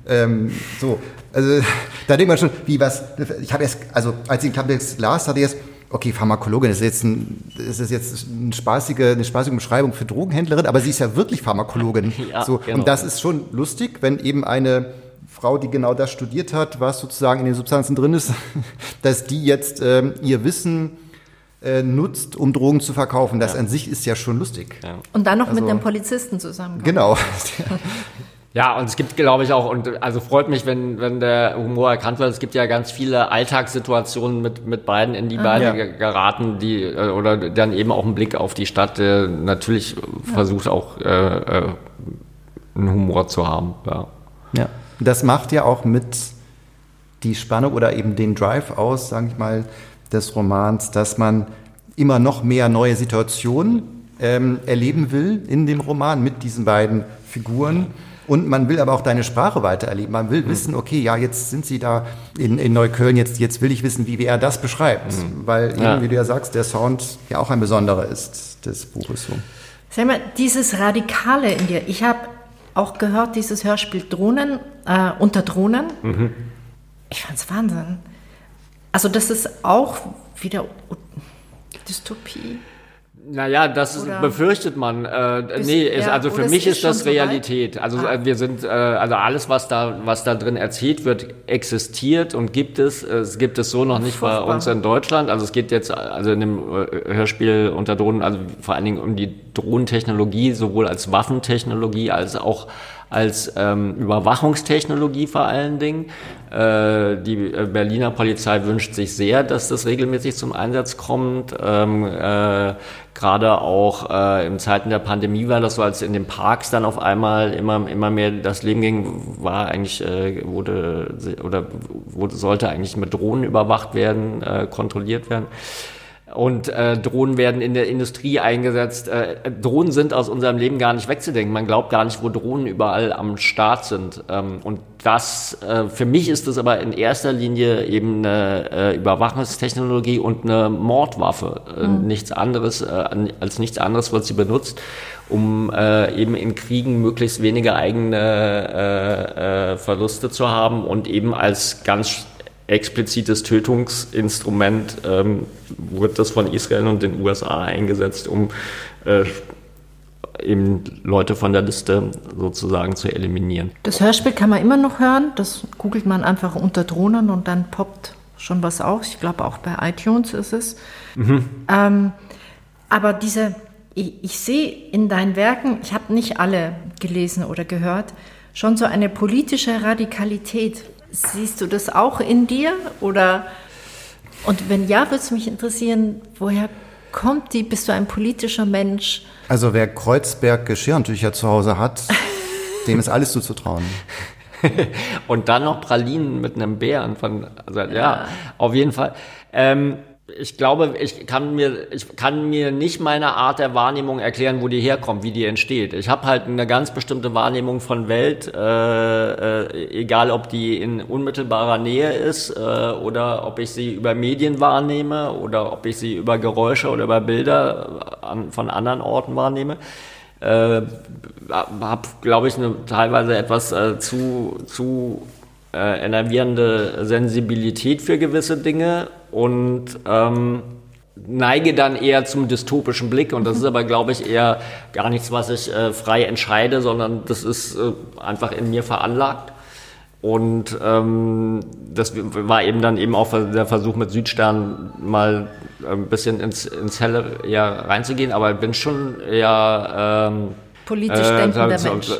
Ähm, so, also da denkt man schon, wie was. Ich habe erst, also als ich den Klappentext las, hatte ich erst, okay, Pharmakologin, das ist jetzt, ein, das ist jetzt eine, spaßige, eine spaßige Beschreibung für Drogenhändlerin, aber sie ist ja wirklich Pharmakologin. Ja, so, genau. Und das ist schon lustig, wenn eben eine Frau, die genau das studiert hat, was sozusagen in den Substanzen drin ist, dass die jetzt ähm, ihr Wissen äh, nutzt, um Drogen zu verkaufen. Das an sich ist ja schon lustig. Und dann noch mit Also- einem Polizisten zusammen. Genau. Ja, und es gibt, glaube ich, auch, und also freut mich, wenn, wenn der Humor erkannt wird. Es gibt ja ganz viele Alltagssituationen mit, mit beiden, in die beide Ja. ge- geraten, die, äh, oder dann eben auch ein Blick auf die Stadt, der natürlich versucht auch äh, äh, einen Humor zu haben. Ja. Ja. Das macht ja auch mit die Spannung oder eben den Drive aus, sage ich mal, des Romans, dass man immer noch mehr neue Situationen ähm, erleben will in dem Roman mit diesen beiden Figuren. Und man will aber auch deine Sprache weitererleben. Man will wissen, okay, ja, jetzt sind sie da in, in Neukölln, jetzt, jetzt will ich wissen, wie, wie er das beschreibt. Weil, eben, Ja. wie du ja sagst, der Sound ja auch ein besonderer ist des Buches. So. Sag mal, dieses Radikale in dir, ich habe auch gehört, dieses Hörspiel Drohnen, äh, unter Drohnen. Ich fand's Wahnsinn. Also das ist auch wieder Dystopie. Naja, das Oder- befürchtet man. Äh, Bist- nee, ist, ja, also für mich ist ist das? Realität. Also Ah. äh, wir sind, äh, also alles, was da, was da drin erzählt wird, existiert und gibt es. Es gibt es so noch nicht bei Furchtbar. uns in Deutschland. Also es geht jetzt, also in dem äh, Hörspiel unter Drohnen, also vor allen Dingen um die Drohnentechnologie, sowohl als Waffentechnologie als auch als ähm, Überwachungstechnologie vor allen Dingen. Äh, die äh, Berliner Polizei wünscht sich sehr, dass das regelmäßig zum Einsatz kommt. Ähm, äh, Gerade auch äh, in Zeiten der Pandemie war das so, als in den Parks dann auf einmal immer, immer mehr das Leben ging, war eigentlich, äh, wurde oder wurde, sollte eigentlich mit Drohnen überwacht werden, äh, kontrolliert werden. Und äh, Drohnen werden in der Industrie eingesetzt. Äh, Drohnen sind aus unserem Leben gar nicht wegzudenken. Man glaubt gar nicht, wo Drohnen überall am Start sind. Ähm, und das, äh, für mich ist das aber in erster Linie eben eine äh, Überwachungstechnologie und eine Mordwaffe. Äh, mhm. Nichts anderes, äh, als nichts anderes wird sie benutzt, um äh, eben in Kriegen möglichst wenige eigene äh, äh, Verluste zu haben und eben als ganz explizites Tötungsinstrument ähm, wird das von Israel und den USA eingesetzt, um äh, eben Leute von der Liste sozusagen zu eliminieren. Das Hörspiel kann man immer noch hören. Das googelt man einfach unter Drohnen und dann poppt schon was aus. Ich glaube auch bei iTunes ist es. Mhm. Ähm, aber diese, ich, ich sehe in deinen Werken, ich habe nicht alle gelesen oder gehört, schon so eine politische Radikalität. Siehst du das auch in dir? Oder und wenn ja, würde es mich interessieren, woher kommt die? Bist du ein politischer Mensch? Also wer Kreuzberg Geschirrtücher zu Hause hat, dem ist alles zuzutrauen. und dann noch Pralinen mit einem Bären von, also, ja. ja, auf jeden Fall. Ähm, ich glaube, ich kann mir, ich kann mir nicht meine Art der Wahrnehmung erklären, wo die herkommt, wie die entsteht. Ich habe halt eine ganz bestimmte Wahrnehmung von Welt, äh, äh, egal ob die in unmittelbarer Nähe ist äh, oder ob ich sie über Medien wahrnehme oder ob ich sie über Geräusche oder über Bilder an, von anderen Orten wahrnehme. Äh, habe, glaube ich, eine teilweise etwas äh, zu, zu äh, enervierende Sensibilität für gewisse Dinge und ähm, neige dann eher zum dystopischen Blick und das ist aber, glaube ich, eher gar nichts, was ich äh, frei entscheide, sondern das ist äh, einfach in mir veranlagt. Und ähm, das war eben dann eben auch der Versuch mit Südstern mal ein bisschen ins, ins Helle eher reinzugehen, aber ich bin schon eher ähm, politisch äh, denkender Mensch.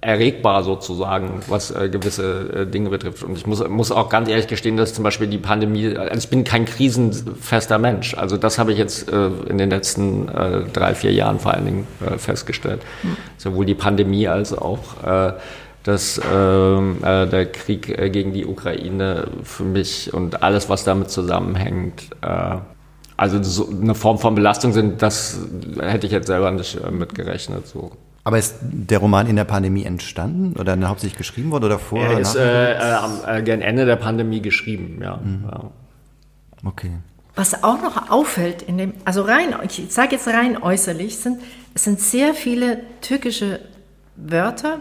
Erregbar sozusagen, was äh, gewisse äh, Dinge betrifft. Und ich muss, muss auch ganz ehrlich gestehen, dass zum Beispiel die Pandemie, also ich bin kein krisenfester Mensch. Also das habe ich jetzt äh, in den letzten äh, drei, vier Jahren vor allen Dingen äh, festgestellt. Mhm. Sowohl die Pandemie als auch äh, dass ähm, äh, der Krieg gegen die Ukraine für mich und alles, was damit zusammenhängt, äh, also so eine Form von Belastung sind, das hätte ich jetzt selber nicht mitgerechnet. So. Aber ist der Roman in der Pandemie entstanden oder hauptsächlich geschrieben worden oder vorher? Er ist äh, äh, am äh, gern Ende der Pandemie geschrieben, ja. Mhm. ja. Okay. Was auch noch auffällt in dem, also rein, ich sage jetzt rein äußerlich, sind es sind sehr viele türkische Wörter,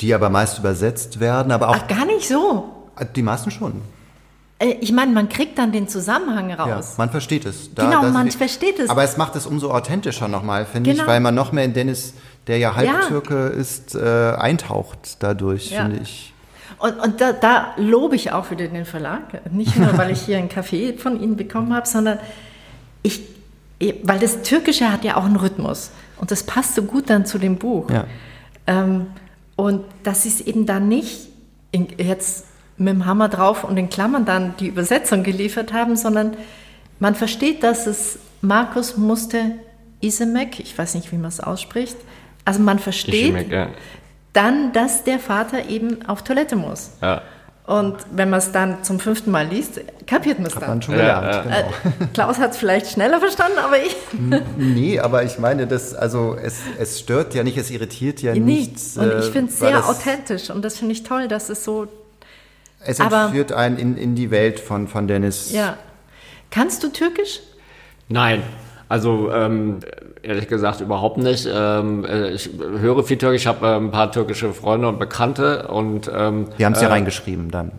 die aber meist übersetzt werden, aber auch Ach, gar nicht so. Die meisten schon. Äh, ich meine, man kriegt dann den Zusammenhang raus. Ja, man versteht es. Da, genau, man versteht es. Aber es macht es umso authentischer nochmal, finde genau. ich, weil man noch mehr in Dennis der ja Halbtürke ja. ist, äh, eintaucht dadurch, ja. finde ich. Und, und da, da, lobe ich auch wieder den Verlag. Nicht nur, weil ich hier einen Kaffee von Ihnen bekommen habe, sondern ich, weil das Türkische hat ja auch einen Rhythmus. Und das passt so gut dann zu dem Buch. Ja. Ähm, und das ist eben dann nicht in, jetzt mit dem Hammer drauf und in Klammern dann die Übersetzung geliefert haben, sondern man versteht, dass es Markus musste Isemek, ich weiß nicht, wie man es ausspricht, also man versteht merke, ja. dann, dass der Vater eben auf Toilette muss. Ja. Und wenn man es dann zum fünften Mal liest, kapiert man es dann. Man schon gelernt, ja, genau. äh, Klaus hat es vielleicht schneller verstanden, aber ich. nee, aber ich meine, das, also es, es stört ja nicht, es irritiert ja nee. nichts. Und ich finde es sehr authentisch und das finde ich toll, dass es so. Es entführt einen in, in die Welt von, von Dennis. Ja. Kannst du Türkisch? Nein. Also ähm, ehrlich gesagt überhaupt nicht. Ähm, äh, ich höre viel Türkisch, ich habe äh, ein paar türkische Freunde und Bekannte und ähm, die haben es ja äh, reingeschrieben dann.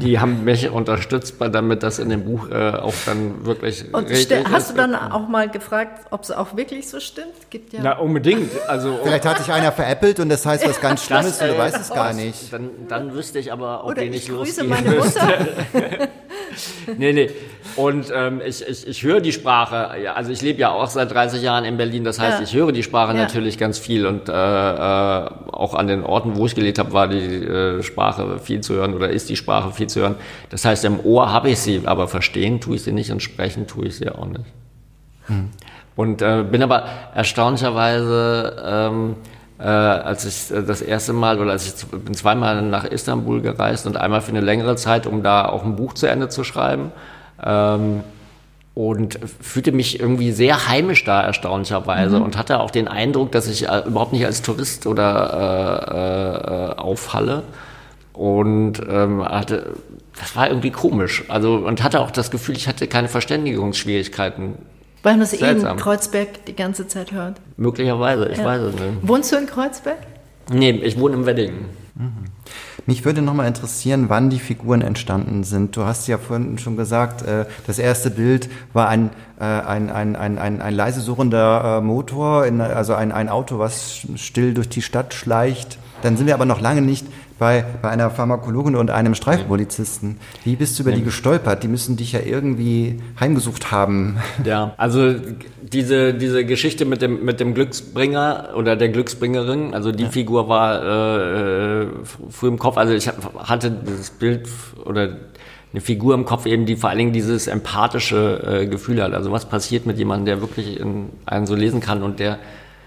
Die haben mich unterstützt, damit das in dem Buch äh, auch dann wirklich und richtig Hast ist. du dann auch mal gefragt, ob es auch wirklich so stimmt? Gibt ja. Na unbedingt. Also vielleicht hat sich einer veräppelt und das heißt was ganz Schlimmes das, und du weißt es gar nicht. Dann, dann wüsste ich aber, ob Oder ich nicht grüße meine Mutter. nee, nee. Und ähm, ich, ich, ich höre die Sprache, ja, also ich lebe ja auch seit 30 Jahren in Berlin, das heißt, Ja. ich höre die Sprache Ja. natürlich ganz viel und äh, äh, auch an den Orten, wo ich gelebt habe, war die äh, Sprache viel zu hören oder ist die Sprache viel zu hören. Das heißt, im Ohr habe ich sie, aber verstehen tue ich sie nicht und sprechen tue ich sie auch nicht. Und äh, bin aber erstaunlicherweise, ähm, äh, als ich äh, das erste Mal oder als ich bin zweimal nach Istanbul gereist und einmal für eine längere Zeit, um da auch ein Buch zu Ende zu schreiben. Ähm, und fühlte mich irgendwie sehr heimisch da erstaunlicherweise und hatte auch den Eindruck, dass ich äh, überhaupt nicht als Tourist oder äh, äh, auffalle und ähm, hatte das war irgendwie komisch also und hatte auch das Gefühl, ich hatte keine Verständigungsschwierigkeiten Weil man es eh in. Kreuzberg die ganze Zeit hört. möglicherweise ich Ja. weiß es nicht Wohnst du in Kreuzberg? nee ich wohne im Wedding Mich würde nochmal interessieren, wann die Figuren entstanden sind. Du hast ja vorhin schon gesagt, äh, das erste Bild war ein, äh, ein, ein, ein, ein, ein leise surrender äh, Motor, also ein, ein Auto, was still durch die Stadt schleicht. Dann sind wir aber noch lange nicht bei, bei einer Pharmakologin und einem Streifenpolizisten. Wie bist du über die gestolpert? Die müssen dich ja irgendwie heimgesucht haben. Ja, also diese, diese Geschichte mit dem, mit dem Glücksbringer oder der Glücksbringerin, also die Figur war äh, äh, früh im Kopf, also ich hatte dieses Bild oder eine Figur im Kopf eben, die vor allen Dingen dieses empathische äh, Gefühl hat. Also was passiert mit jemandem, der wirklich in einen so lesen kann und der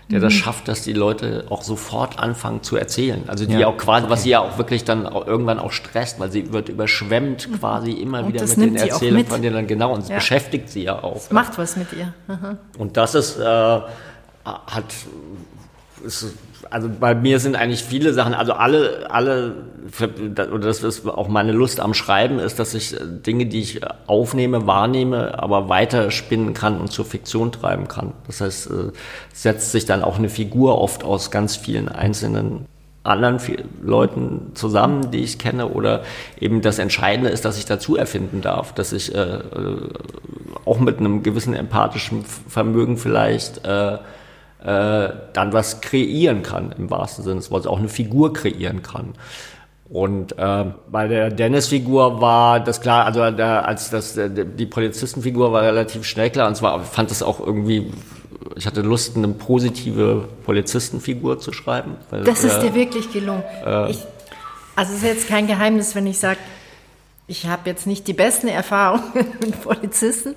der das schafft, dass die Leute auch sofort anfangen zu erzählen. Also die Ja, auch quasi, was sie ja auch wirklich dann auch irgendwann auch stresst, weil sie wird überschwemmt quasi immer Und wieder mit den Erzählungen von denen. Genau, und es Ja. beschäftigt sie ja auch. Macht was mit ihr. Aha. Und das ist, äh, hat, ist, also bei mir sind eigentlich viele Sachen, also alle, alle, oder das ist auch meine Lust am Schreiben, ist, dass ich äh, Dinge, die ich aufnehme, wahrnehme, aber weiter spinnen kann und zur Fiktion treiben kann. Das heißt, äh, setzt sich dann auch eine Figur oft aus ganz vielen einzelnen anderen Leuten zusammen, die ich kenne, oder eben das Entscheidende ist, dass ich dazu erfinden darf, dass ich äh, äh, auch mit einem gewissen empathischen Vermögen vielleicht äh, äh, dann was kreieren kann, im wahrsten Sinne des Wortes, auch eine Figur kreieren kann. Und äh, bei der Dennis-Figur war das klar, also der, als das der, die Polizistenfigur war relativ schnell klar, und zwar fand es auch irgendwie, ich hatte Lust, eine positive Polizistenfigur zu schreiben. Weil, Das ist äh, dir wirklich gelungen. ich, also es ist jetzt kein Geheimnis, wenn ich sage, ich habe jetzt nicht die besten Erfahrungen mit Polizisten,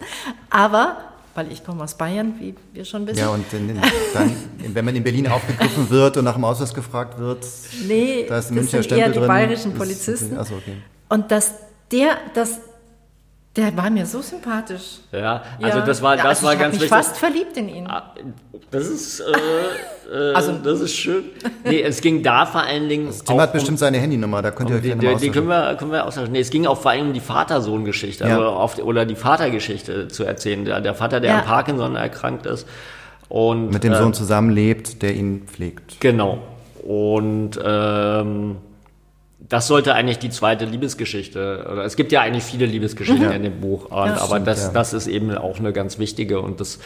aber, weil ich komme aus Bayern, wie wir schon wissen, Ja, und in, dann, wenn man in Berlin aufgegriffen wird und nach dem Ausweis gefragt wird, nee, da ist ein das Münchner sind eher Stempel die drin. bayerischen Ist- Polizisten. Achso, okay. Und dass der, das, der war mir so sympathisch. Ja, also Ja. das war, das also war ich ganz wichtig. fast verliebt in ihn. Ah, Das ist, äh, äh, Also- das ist schön. Nee, es ging da vor allen Dingen Tim auch hat um- bestimmt seine Handynummer, da könnt ihr euch Die, die, die können wir, können wir austauschen. Nee, es ging auch vor allem um die Vater-Sohn-Geschichte, Ja. also oder die Vatergeschichte zu erzählen. Der, der Vater, der Ja. an Parkinson erkrankt ist. Und, Mit dem äh, Sohn zusammenlebt, der ihn pflegt. Genau. Und ähm, das sollte eigentlich die zweite Liebesgeschichte, oder es gibt ja eigentlich viele Liebesgeschichten in dem Buch, und, aber stimmt, das, ja. das ist eben auch eine ganz wichtige und das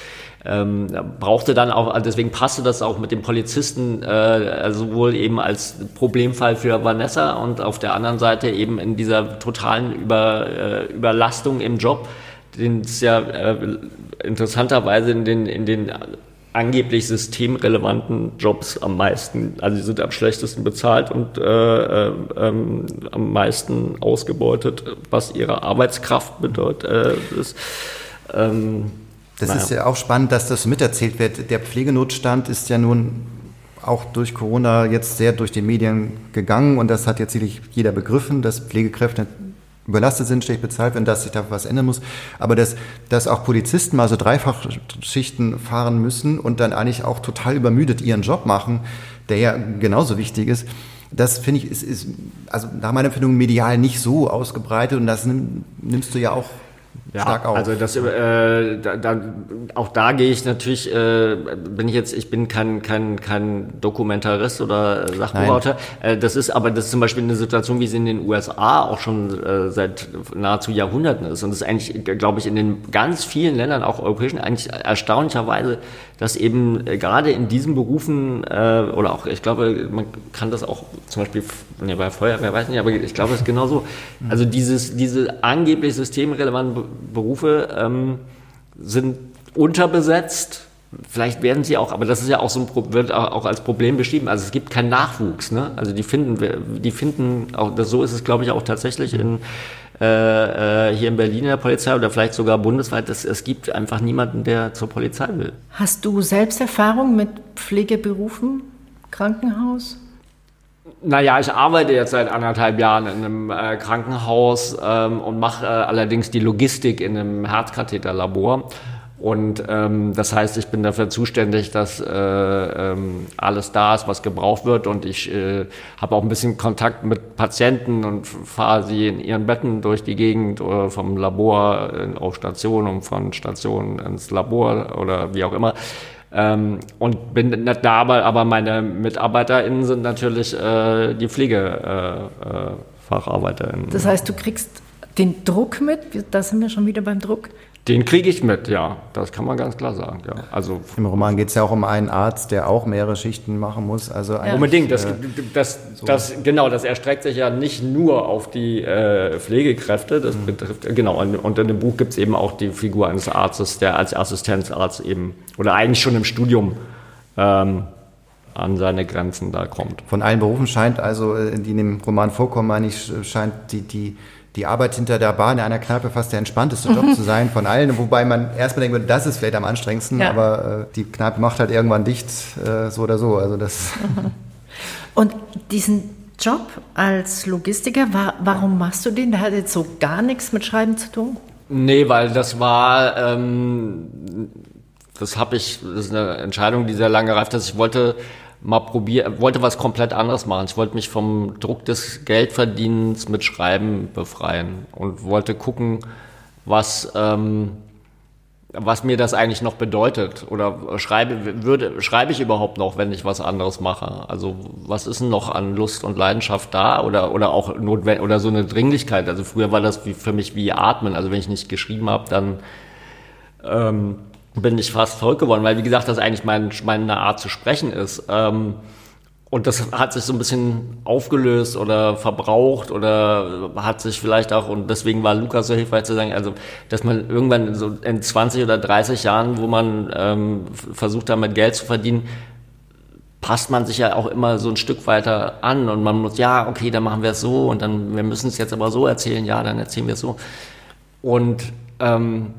ähm, brauchte dann auch, also deswegen passte das auch mit dem Polizisten äh, sowohl eben als Problemfall für Vanessa und auf der anderen Seite eben in dieser totalen Über, äh, Überlastung im Job, den es ja äh, interessanterweise in den, in den angeblich systemrelevanten Jobs am meisten, also die sind am schlechtesten bezahlt und äh, äh, ähm, am meisten ausgebeutet, was ihre Arbeitskraft bedeutet. Äh, ist, ähm, Das Naja. ist ja auch spannend, dass das miterzählt wird. Der Pflegenotstand ist ja nun auch durch Corona jetzt sehr durch die Medien gegangen und das hat jetzt sicherlich jeder begriffen, dass Pflegekräfte überlastet sind, schlecht bezahlt werden, dass sich da was ändern muss. Aber dass, dass auch Polizisten mal so Dreifachschichten fahren müssen und dann eigentlich auch total übermüdet ihren Job machen, der ja genauso wichtig ist, das finde ich, ist, ist also nach meiner Empfindung medial nicht so ausgebreitet und das nimm, nimmst du ja auch ja, stark auf. Also das, äh, da, da, auch da gehe ich natürlich, äh, bin ich jetzt, ich bin kein, kein, kein Dokumentarist oder Sachbuchautor. Äh, das ist aber das ist zum Beispiel eine Situation, wie sie in den USA auch schon äh, seit nahezu Jahrhunderten ist. Und das ist eigentlich, glaube ich, in den ganz vielen Ländern, auch europäischen, eigentlich erstaunlicherweise, dass eben äh, gerade in diesen Berufen äh, oder auch, ich glaube, man kann das auch zum Beispiel ne, bei Feuerwehr, weiß nicht, aber ich glaube, es ist genauso. Also dieses, diese angeblich systemrelevanten Berufe ähm, sind unterbesetzt. Vielleicht werden sie auch, aber das ist ja auch so ein wird auch als Problem beschrieben. Also es gibt keinen Nachwuchs, ne? Also die finden, die finden auch, so ist es, glaube ich, auch tatsächlich in äh, äh, hier in Berlin in der Polizei oder vielleicht sogar bundesweit. Es, es gibt einfach niemanden, der zur Polizei will. Hast du selbst Erfahrung mit Pflegeberufen, Krankenhaus? Naja, ich arbeite jetzt seit anderthalb Jahren in einem äh, Krankenhaus ähm, und mache äh, allerdings die Logistik in einem Herzkatheterlabor. Und ähm, das heißt, ich bin dafür zuständig, dass äh, ähm, alles da ist, was gebraucht wird. Und ich äh, habe auch ein bisschen Kontakt mit Patienten und fahre sie in ihren Betten durch die Gegend oder vom Labor auf Station und von Station ins Labor oder wie auch immer. Ähm, und bin dabei, aber meine MitarbeiterInnen sind natürlich äh, die PflegefacharbeiterInnen. Äh, äh, das heißt, du kriegst den Druck mit, da sind wir schon wieder beim Druck. Den kriege ich mit, ja. Das kann man ganz klar sagen. Ja. Also Im Roman geht es ja auch um einen Arzt, der auch mehrere Schichten machen muss. Also ja. Unbedingt. Das, äh, das, so. das, genau, das erstreckt sich ja nicht nur auf die äh, Pflegekräfte. Das mhm. betrifft, genau, und, und in dem Buch gibt es eben auch die Figur eines Arztes, der als Assistenzarzt eben, oder eigentlich schon im Studium ähm, an seine Grenzen da kommt. Von allen Berufen scheint also, äh, die in dem Roman vorkommen, meine ich, scheint die, die die Arbeit hinter der Bar in einer Kneipe fast der entspannteste Job zu sein von allen. Wobei man erstmal denkt, das ist vielleicht am anstrengendsten, ja. aber äh, die Kneipe macht halt irgendwann dicht, äh, so oder so. Also das. Und diesen Job als Logistiker, war, warum machst du den? Der hat jetzt so gar nichts mit Schreiben zu tun? Nee, weil das war, ähm, das habe ich, das ist eine Entscheidung, die sehr lange reift ist. Ich wollte mal probieren, wollte was komplett anderes machen. Ich wollte mich vom Druck des Geldverdienens mit Schreiben befreien und wollte gucken, was, ähm, was mir das eigentlich noch bedeutet. Oder schreibe, würde, schreibe ich überhaupt noch, wenn ich was anderes mache? Also was ist denn noch an Lust und Leidenschaft da? Oder, oder auch notwendig, oder so eine Dringlichkeit. Also früher war das wie, für mich wie Atmen. Also wenn ich nicht geschrieben habe, dann ähm, bin ich fast verrückt geworden, weil wie gesagt, das eigentlich mein, meine Art zu sprechen ist. Ähm, und das hat sich so ein bisschen aufgelöst oder verbraucht oder hat sich vielleicht auch, und deswegen war Lukas so hilfreich zu sagen, also, dass man irgendwann so in 20 oder 30 Jahren, wo man ähm, versucht, damit Geld zu verdienen, passt man sich ja auch immer so ein Stück weiter an und man muss, ja, okay, dann machen wir es so und dann, wir müssen es jetzt aber so erzählen, ja, dann erzählen wir es so. Und ähm,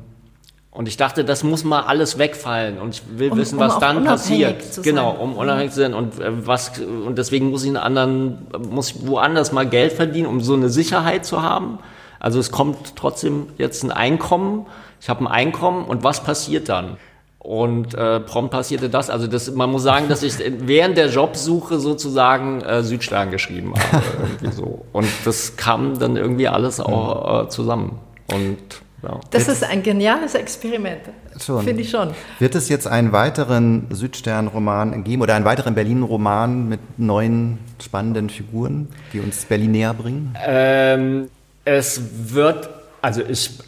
und ich dachte, das muss mal alles wegfallen und ich will um, wissen, was um dann passiert. Genau, um unabhängig zu sein und äh, was und deswegen muss ich einen anderen muss ich woanders mal Geld verdienen, um so eine Sicherheit zu haben. Also es kommt trotzdem jetzt ein Einkommen. Ich habe ein Einkommen und was passiert dann? Und äh, prompt passierte das. Also das, man muss sagen, dass ich während der Jobsuche sozusagen äh, Südstern geschrieben habe. so. Und das kam dann irgendwie alles auch äh, zusammen. Und ja. Das ist ein geniales Experiment. Finde ich schon. Wird es jetzt einen weiteren Südstern-Roman geben oder einen weiteren Berlin-Roman mit neuen spannenden Figuren, die uns Berlin näher bringen? Ähm, es wird, also ich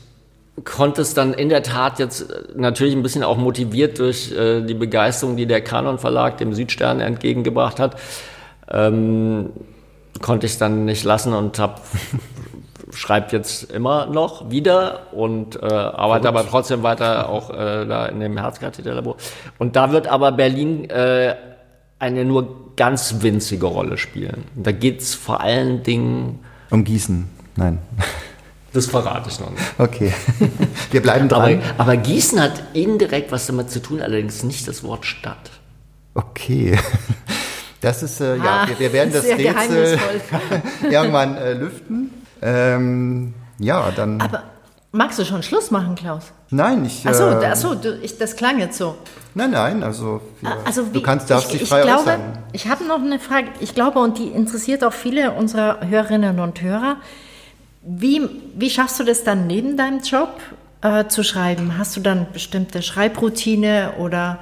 konnte es dann in der Tat jetzt natürlich ein bisschen auch motiviert durch äh, die Begeisterung, die der Kanon Verlag dem Südstern entgegengebracht hat, ähm, konnte ich es dann nicht lassen und habe schreibt jetzt immer noch wieder und äh, arbeitet aber trotzdem weiter auch äh, da in dem Herzkatheterlabor. Und da wird aber Berlin äh, eine nur ganz winzige Rolle spielen. Da geht's vor allen Dingen um Gießen. Nein. Das verrate ich noch nicht. Okay. Wir bleiben dran. Aber, aber Gießen hat indirekt was damit zu tun, allerdings nicht das Wort Stadt. Okay. Das ist, äh, ja, ah, wir, wir, werden das Rätsel irgendwann äh, lüften. Ähm, ja, dann. Aber magst du schon Schluss machen, Klaus? Nein, ich. Achso, äh, achso du, ich, das klang jetzt so. Nein, nein, also, ja, ah, also wie, du kannst, darfst ich, dich frei ich glaube, äußern. Ich habe noch eine Frage, ich glaube, und die interessiert auch viele unserer Hörerinnen und Hörer. Wie, wie schaffst du das dann neben deinem Job, äh, zu schreiben? Hast du dann bestimmte Schreibroutine oder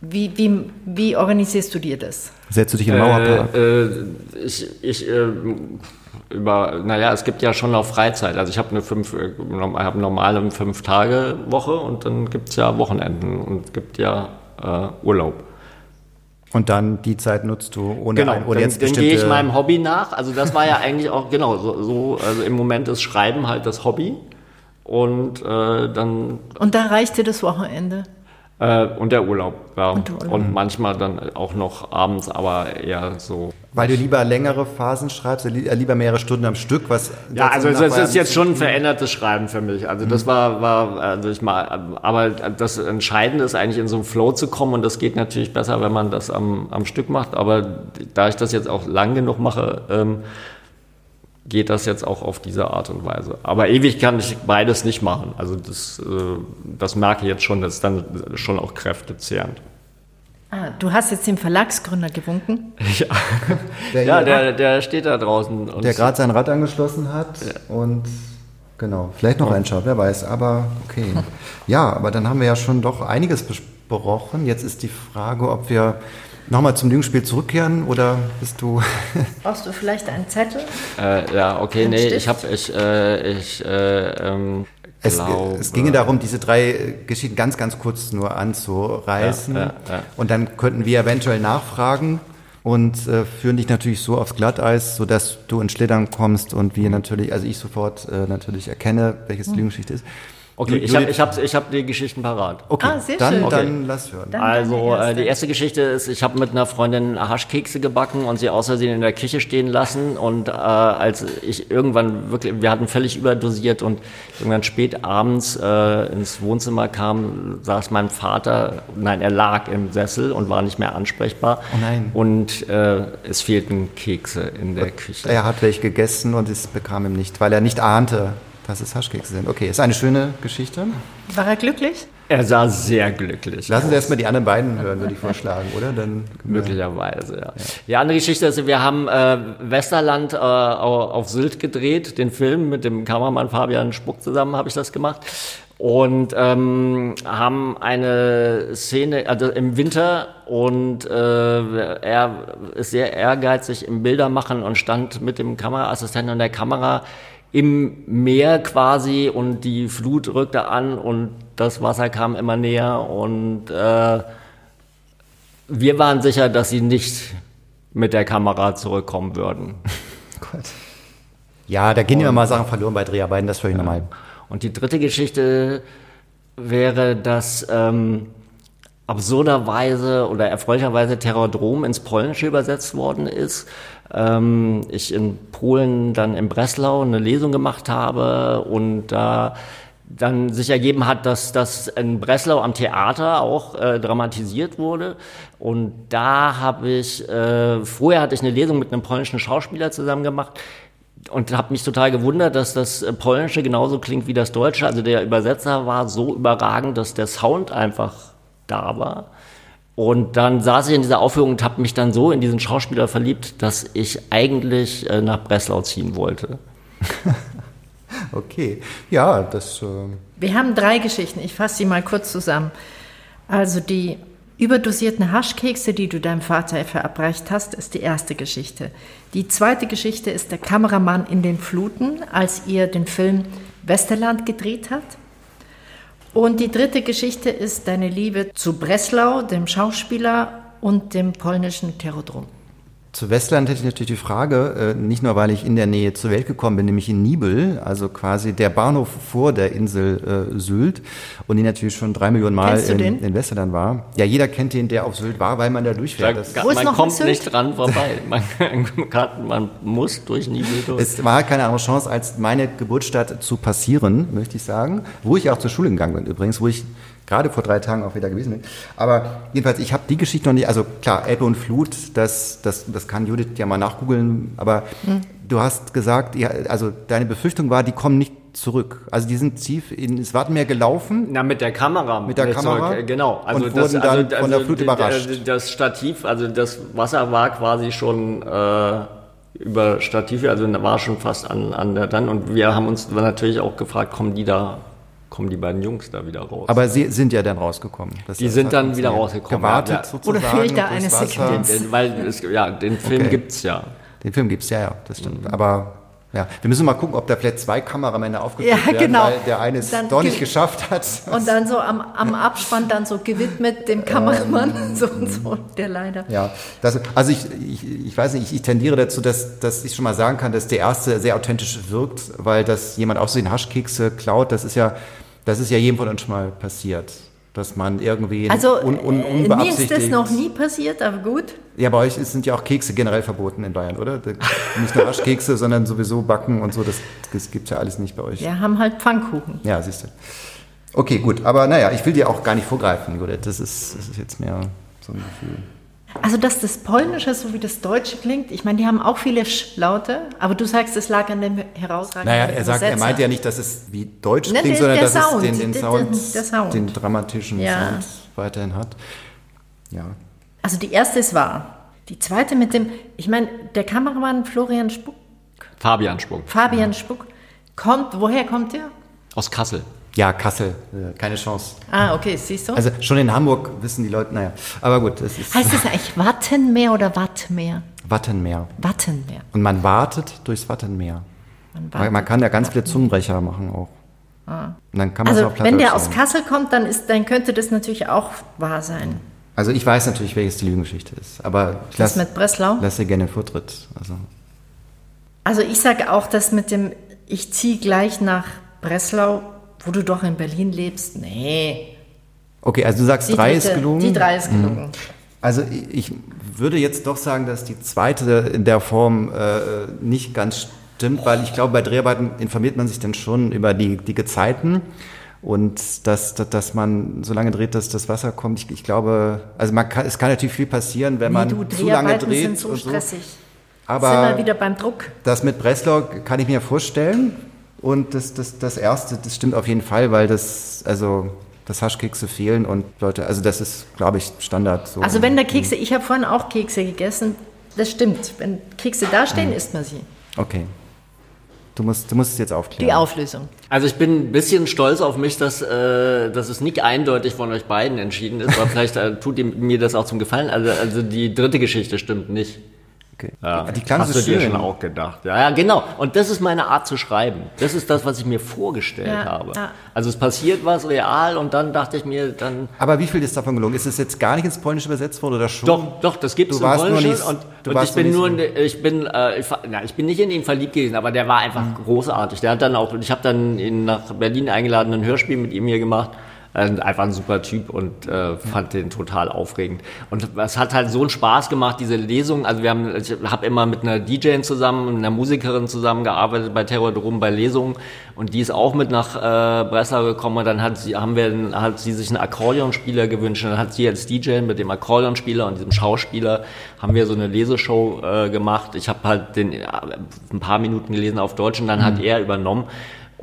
wie, wie, wie organisierst du dir das? Setzt du dich in den Mauerpark? Äh, äh, ich, ich äh, über, naja, es gibt ja schon noch Freizeit. Also ich habe eine fünf, äh, habe normale fünf Tage Woche und dann gibt es ja Wochenenden und es gibt ja äh, Urlaub. Und dann die Zeit nutzt du ohne genau, ein, oder dann, jetzt dann gehe ich meinem Hobby nach. Also das war ja eigentlich auch genau so, so. Also im Moment ist Schreiben halt das Hobby und äh, dann Und da reicht dir das Wochenende? Äh, und der Urlaub, ja. Und Und, manchmal dann auch noch abends, aber eher so. Weil du lieber längere Phasen schreibst, äh, lieber mehrere Stunden am Stück, was Ja, also es, es ist jetzt schon ein verändertes Schreiben für mich. Also das war, war also ich mal, aber das Entscheidende ist eigentlich in so einen Flow zu kommen und das geht natürlich besser, wenn man das am, am Stück macht. Aber da ich das jetzt auch lang genug mache, ähm, geht das jetzt auch auf diese Art und Weise. Aber ewig kann ich beides nicht machen. Also das, äh, das merke ich jetzt schon, das ist dann schon auch kräftezehrend. Ah, du hast jetzt dem Verlagsgründer gewunken. Ja, Der ja der, der steht da draußen. Und der gerade sein Rad angeschlossen hat und genau, vielleicht noch reinschaut, wer weiß, aber okay. Ja, aber dann haben wir ja schon doch einiges besprochen. Jetzt ist die Frage, ob wir nochmal zum Jungspiel zurückkehren oder bist du Brauchst du vielleicht einen Zettel? Äh, ja, okay, Ein nee, Stift? ich habe, ich, äh, ich, äh, ähm, Es, es ginge darum, diese drei äh, Geschichten ganz, ganz kurz nur anzureißen. Ja, ja, ja. Und dann könnten wir eventuell nachfragen und äh, führen dich natürlich so aufs Glatteis, sodass du ins Schlittern kommst und Mhm. wir natürlich, also ich sofort äh, natürlich erkenne, welches die Lügengeschichte ist. Okay, ich habe ich hab, ich hab die Geschichten parat. Okay, Ah, sehr dann, schön. dann lass hören. Dann Also deine erste. die erste Geschichte ist, ich habe mit einer Freundin Haschkekse gebacken und sie aus Versehen in der Küche stehen lassen und äh, als ich irgendwann wirklich, wir hatten völlig überdosiert und irgendwann spät abends äh, ins Wohnzimmer kam, saß mein Vater, nein, er lag im Sessel und war nicht mehr ansprechbar. Oh nein. Und äh, es fehlten Kekse in der Küche. Er hat welche gegessen und es bekam ihm nicht, weil er nicht ahnte, dass es Haschkekse sind. Okay, ist eine schöne Geschichte. War er glücklich? Er sah sehr glücklich. Lassen Sie erstmal die anderen beiden hören, würde ich vorschlagen, oder? Dann Möglicherweise, ja. Die andere Geschichte ist, wir haben äh, Westerland äh, au- auf Sylt gedreht, den Film mit dem Kameramann Fabian Spuck zusammen habe ich das gemacht. Und ähm, haben eine Szene, also im Winter und äh, er ist sehr ehrgeizig im Bildermachen und stand mit dem Kameraassistenten und der Kamera im Meer quasi und die Flut rückte an und das Wasser kam immer näher und äh, wir waren sicher, dass sie nicht mit der Kamera zurückkommen würden. Gott. Ja, da gehen immer mal Sachen verloren bei Dreharbeiten, das ist völlig normal. Und die dritte Geschichte wäre, dass ähm, absurderweise oder erfreulicherweise Terrordrom ins Polnische übersetzt worden ist. Ähm, ich in Polen dann in Breslau eine Lesung gemacht habe und da dann sich ergeben hat, dass das in Breslau am Theater auch äh, dramatisiert wurde. Und da habe ich, äh, vorher hatte ich eine Lesung mit einem polnischen Schauspieler zusammen gemacht und habe mich total gewundert, dass das Polnische genauso klingt wie das Deutsche. Also der Übersetzer war so überragend, dass der Sound einfach da war. Und dann saß ich in dieser Aufführung und habe mich dann so in diesen Schauspieler verliebt, dass ich eigentlich äh, nach Breslau ziehen wollte. Okay. Ja, das. Äh, Wir haben drei Geschichten. Ich fasse sie mal kurz zusammen. Also die überdosierten Haschkekse, die du deinem Vater verabreicht hast, ist die erste Geschichte. Die zweite Geschichte ist der Kameramann in den Fluten, als ihr den Film Westerland gedreht habt. Und die dritte Geschichte ist deine Liebe zu Breslau, dem Schauspieler und dem polnischen Terrodrom. Zu Westland hätte ich natürlich die Frage, äh, nicht nur weil ich in der Nähe zur Welt gekommen bin, nämlich in Nibel, also quasi der Bahnhof vor der Insel äh, Sylt und die natürlich schon drei Millionen Mal in, in Westerland war. Ja, jeder kennt den, der auf Sylt war, weil man da durchfährt. Ist man kommt Sylt? nicht dran vorbei. Man, kann- man muss durch Nibel durch. es war keine andere Chance, als meine Geburtsstadt zu passieren, möchte ich sagen, wo ich auch zur Schule gegangen bin übrigens, wo ich gerade vor drei Tagen auch wieder gewesen bin. Aber jedenfalls, ich habe die Geschichte noch nicht, also klar, Ebbe und Flut, das, das, das kann Judith ja mal nachgoogeln, aber du hast gesagt, ja, also deine Befürchtung war, die kommen nicht zurück. Also die sind tief in das Wattenmeer gelaufen. Na, mit der Kamera. Mit der nicht Kamera? Zurück. Genau. Also Und das, wurden dann also, von der Flut die- überrascht. Das Stativ, also das Wasser war quasi schon äh, über Stativ, also war schon fast an, an der dann. Und wir haben uns natürlich auch gefragt, kommen die da kommen die beiden Jungs da wieder raus. Aber sie sind ja dann rausgekommen. Das Die sind hat dann wieder rausgekommen, Gewartet ja, sozusagen. Oder fehlt da eine. Sequenz? den, weil es, ja, den Film Okay. gibt's ja. Den Film gibt's ja, ja, das stimmt. Aber ja, wir müssen mal gucken, ob da vielleicht zwei Kameramänner aufgeführt Ja, werden, genau. weil der eine es Dann doch nicht ge- geschafft hat. Und dann so am, am Abspann dann so gewidmet dem Kameramann, so und so, der leider. Ja, das, also ich, ich, ich weiß nicht, ich, ich tendiere dazu, dass, dass ich schon mal sagen kann, dass der erste sehr authentisch wirkt, weil das jemand auch so den Haschkekse klaut, das ist ja, das ist ja jedem von uns schon mal passiert. Dass man irgendwie Also un, un, äh, mir ist unbeabsichtigt. das noch nie passiert, aber gut. Ja, bei euch sind ja auch Kekse generell verboten in Bayern, oder? Nicht nur Haschkekse, sondern sowieso Backen und so, das, das gibt's ja alles nicht bei euch. Wir haben halt Pfannkuchen. Ja, siehst du. Okay, gut, aber naja, ich will dir auch gar nicht vorgreifen, Judith. Das ist, das ist jetzt mehr so ein Gefühl. Also, dass das Polnische so wie das Deutsche klingt, ich meine, die haben auch viele Sch-Laute, aber du sagst, es lag an dem herausragenden Naja, er sagt, er meint ja nicht, dass es wie Deutsch Ne, klingt, der- sondern der dass Sound, es den, den Sound, der Sound. den dramatischen Ja. Sound weiterhin hat. Ja. Also, die erste ist wahr. Die zweite mit dem, ich meine, der Kameramann Florian Spuck, Fabian Spuck Fabian Spuck, kommt, woher kommt der? aus Kassel. Ja, Kassel, keine Chance. Ah, okay, siehst du? Also schon in Hamburg wissen die Leute, naja, aber gut, das ist heißt das eigentlich Wattenmeer oder Wattmeer? Wattenmeer. Wattenmeer. Und man wartet durchs Wattenmeer. Man wartet. man kann ja ganz viele Zungenbrecher machen auch. Und dann kann man es Also, wenn der aus. Kassel kommt, dann, ist, dann könnte das natürlich auch wahr sein. Also ich weiß natürlich, welches die Lügengeschichte ist, aber ich lasse mit Breslau? lass dir gerne Vortritt. Also, Also ich sage auch, dass mit dem, ich ziehe gleich nach Breslau, wo du doch in Berlin lebst. Nee. okay, also du sagst, Die drei dritte- ist gelungen. Die drei ist gelungen. Also ich würde jetzt doch sagen, dass die zweite in der Form äh, nicht ganz stimmt, weil ich glaube, bei Dreharbeiten informiert man sich dann schon über die, die Gezeiten und dass, dass, dass man so lange dreht, dass das Wasser kommt. Ich, ich glaube, also man kann, es kann natürlich viel passieren, wenn man Nee, du, zu lange dreht sind so und so. stressig. sind Aber wir wieder beim Druck. das mit Breslau kann ich mir vorstellen. Und das, das, das erste, das stimmt auf jeden Fall, weil das, also, das Haschkekse fehlen und Leute, also das ist, glaube ich, Standard. So. Also wenn da Kekse, ich habe vorhin auch Kekse gegessen, das stimmt. Wenn Kekse dastehen, Mhm. isst man sie. Okay. Du musst, du musst es jetzt aufklären. Die Auflösung. Also ich bin ein bisschen stolz auf mich, dass, äh, dass es nicht eindeutig von euch beiden entschieden ist, aber vielleicht äh, tut ihr mir das auch zum Gefallen. Also, also die dritte Geschichte stimmt nicht. Okay. Ja, Die klang hast so du dir schon auch gedacht. Ja, ja, genau. Und das ist meine Art zu schreiben. Das ist das, was ich mir vorgestellt Ja, habe. ja. Also es passiert was real und dann dachte ich mir, dann Aber wie viel ist davon gelungen? Ist es jetzt gar nicht ins Polnische übersetzt worden oder schon? Doch, doch, das gibt's Du im Polnischen nicht- und, du und warst ich bin nur in, der- ich bin, äh, ich, na, ich bin nicht in ihn verliebt gewesen, aber der war einfach großartig. Der hat dann auch, ich habe dann ihn nach Berlin eingeladen, ein Hörspiel mit ihm hier gemacht. Äh, Einfach ein super Typ und äh, fand den total aufregend. Und es hat halt so einen Spaß gemacht, diese Lesung. Also wir haben, ich habe immer mit einer DJ zusammen, einer Musikerin zusammengearbeitet bei Terrordrom bei Lesungen und die ist auch mit nach äh, Breslau gekommen und dann hat sie, haben wir, hat sie sich einen Akkordeonspieler gewünscht und dann hat sie als DJ mit dem Akkordeonspieler und diesem Schauspieler haben wir so eine Leseshow äh, gemacht. Ich habe halt den äh, ein paar Minuten gelesen auf Deutsch und dann hat er übernommen.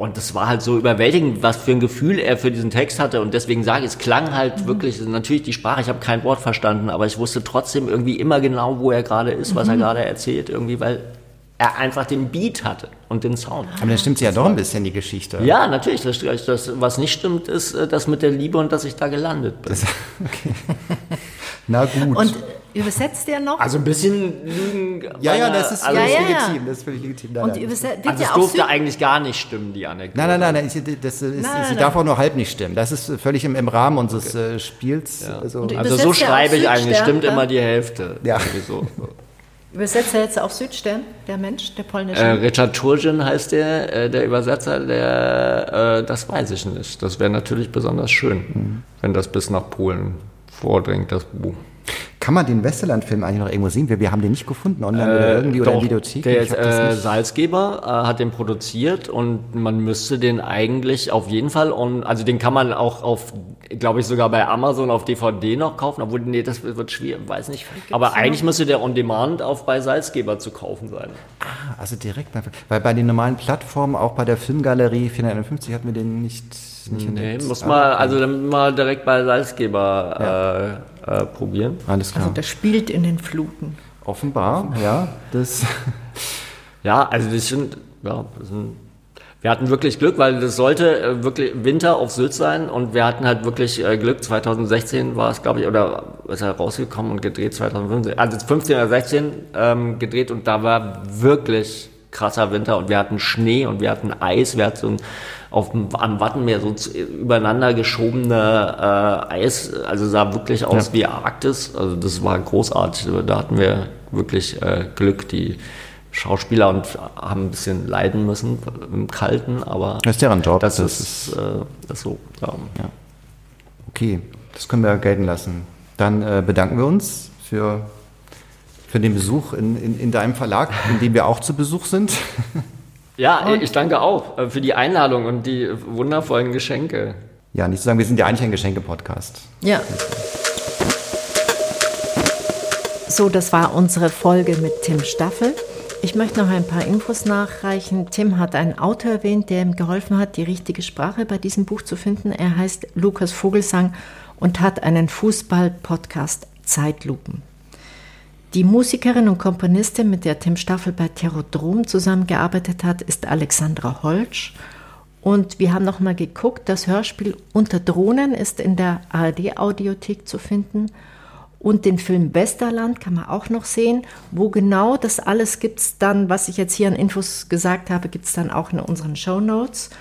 Und das war halt so überwältigend, was für ein Gefühl er für diesen Text hatte. Und deswegen sage ich, es klang halt wirklich, natürlich die Sprache, ich habe kein Wort verstanden, aber ich wusste trotzdem irgendwie immer genau, wo er gerade ist, was er gerade erzählt, irgendwie, weil er einfach den Beat hatte und den Sound. Aber dann stimmt sie ja doch ein bisschen, die Geschichte. Ja, natürlich. Das, das, was nicht stimmt, ist äh, das mit der Liebe und dass ich da gelandet bin. Na gut. Und übersetzt der noch? Also ein bisschen Lügen. ja, ja, das ist also, völlig Ja, ja, ja. legitim. Das ist völlig legitim. Nein, Und nein. Also ja es auch durfte eigentlich gar nicht stimmen, die Anekdote. Nein, nein, nein, nein, ich, das ist, Nein, sie nein, darf auch nur halb nicht stimmen. Das ist völlig im, im Rahmen unseres äh, Spiels. Also, Und Also Übersetzt so er schreibe ich eigentlich, stimmt immer die Hälfte. Ja. So. Übersetzt er jetzt auf Südstern, der Mensch, der polnische? Äh, Richard Turgeon heißt der, äh, der Übersetzer, der, äh, das weiß ich nicht. Das wäre natürlich besonders schön, Mhm. wenn das bis nach Polen vordringt, das Buch. Kann man den Westerland-Film eigentlich noch irgendwo sehen? Wir, wir haben den nicht gefunden online oder irgendwie oder in Doch, Videothek. Der das äh, Salzgeber äh, hat den produziert und man müsste den eigentlich auf jeden Fall, on, also den kann man auch auf, glaube ich, sogar bei Amazon auf DVD noch kaufen, obwohl, nee, das wird schwierig, weiß nicht. Aber eigentlich müsste der on demand auf bei Salzgeber zu kaufen sein. Also direkt bei, weil bei den normalen Plattformen, auch bei der Filmgalerie 451 hatten wir den nicht, nicht Nee, muss Ah, mal, okay. also dann mal direkt bei Salzgeber äh, äh, probieren. Alles klar. also der spielt in den Fluten. Offenbar, ja. Das, Ja, also das sind, ja, das sind Wir hatten wirklich Glück, weil das sollte äh, wirklich Winter auf Sylt sein und wir hatten halt wirklich äh, Glück. 2016 war es, glaube ich, oder ist er rausgekommen und gedreht 2015, also 15 oder 16 ähm, gedreht und da war wirklich krasser Winter und wir hatten Schnee und wir hatten Eis, wir hatten so ein, auf dem, am Wattenmeer so übereinander geschobene äh, Eis, also sah wirklich aus ja. wie Arktis, also das war großartig, da hatten wir wirklich äh, Glück, die Schauspieler und haben ein bisschen leiden müssen im Kalten, aber das ist deren Job. Das, das ist, ist äh, das so. Ja. ja. Okay, das können wir gelten lassen. Dann äh, bedanken wir uns für, für den Besuch in, in, in deinem Verlag, in dem wir auch zu Besuch sind. Ja, und ich danke auch äh, für die Einladung und die wundervollen Geschenke. Ja, nicht zu sagen, wir sind ja eigentlich ein Geschenke-Podcast. Ja. So, das war unsere Folge mit Tim Staffel. Ich möchte noch ein paar Infos nachreichen. Tim hat einen Autor erwähnt, der ihm geholfen hat, die richtige Sprache bei diesem Buch zu finden. Er heißt Lukas Vogelsang und hat einen Fußball-Podcast Zeitlupen. Die Musikerin und Komponistin, mit der Tim Staffel bei Terodrom zusammengearbeitet hat, ist Alexandra Holsch. Und wir haben nochmal geguckt, das Hörspiel Unter Drohnen ist in der ARD-Audiothek zu finden. Und den Film Westerland kann man auch noch sehen. Wo genau das alles gibt es dann, was ich jetzt hier an Infos gesagt habe, gibt es dann auch in unseren Show Notes.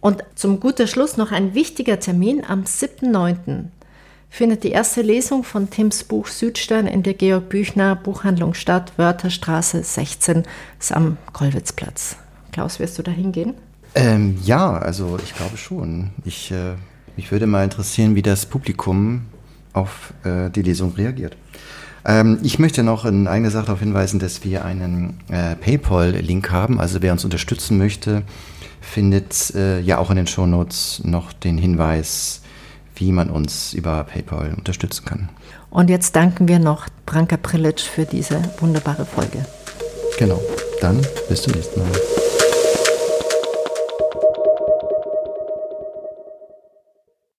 Und zum guter Schluss noch ein wichtiger Termin. Am 7.9. findet die erste Lesung von Tims Buch Südstern in der Georg Büchner Buchhandlung statt, Wörterstraße 16, ist am Kollwitzplatz. Klaus, wirst du da hingehen? Ähm, ja, also ich glaube schon. Ich, äh, mich würde mal interessieren, wie das Publikum auf äh, die Lesung reagiert. Ähm, ich möchte noch in eine Sache darauf hinweisen, dass wir einen äh, PayPal-Link haben. Also wer uns unterstützen möchte, findet äh, ja auch in den Shownotes noch den Hinweis, wie man uns über PayPal unterstützen kann. Und jetzt danken wir noch Branka Prilic für diese wunderbare Folge. Genau. Dann bis zum nächsten Mal.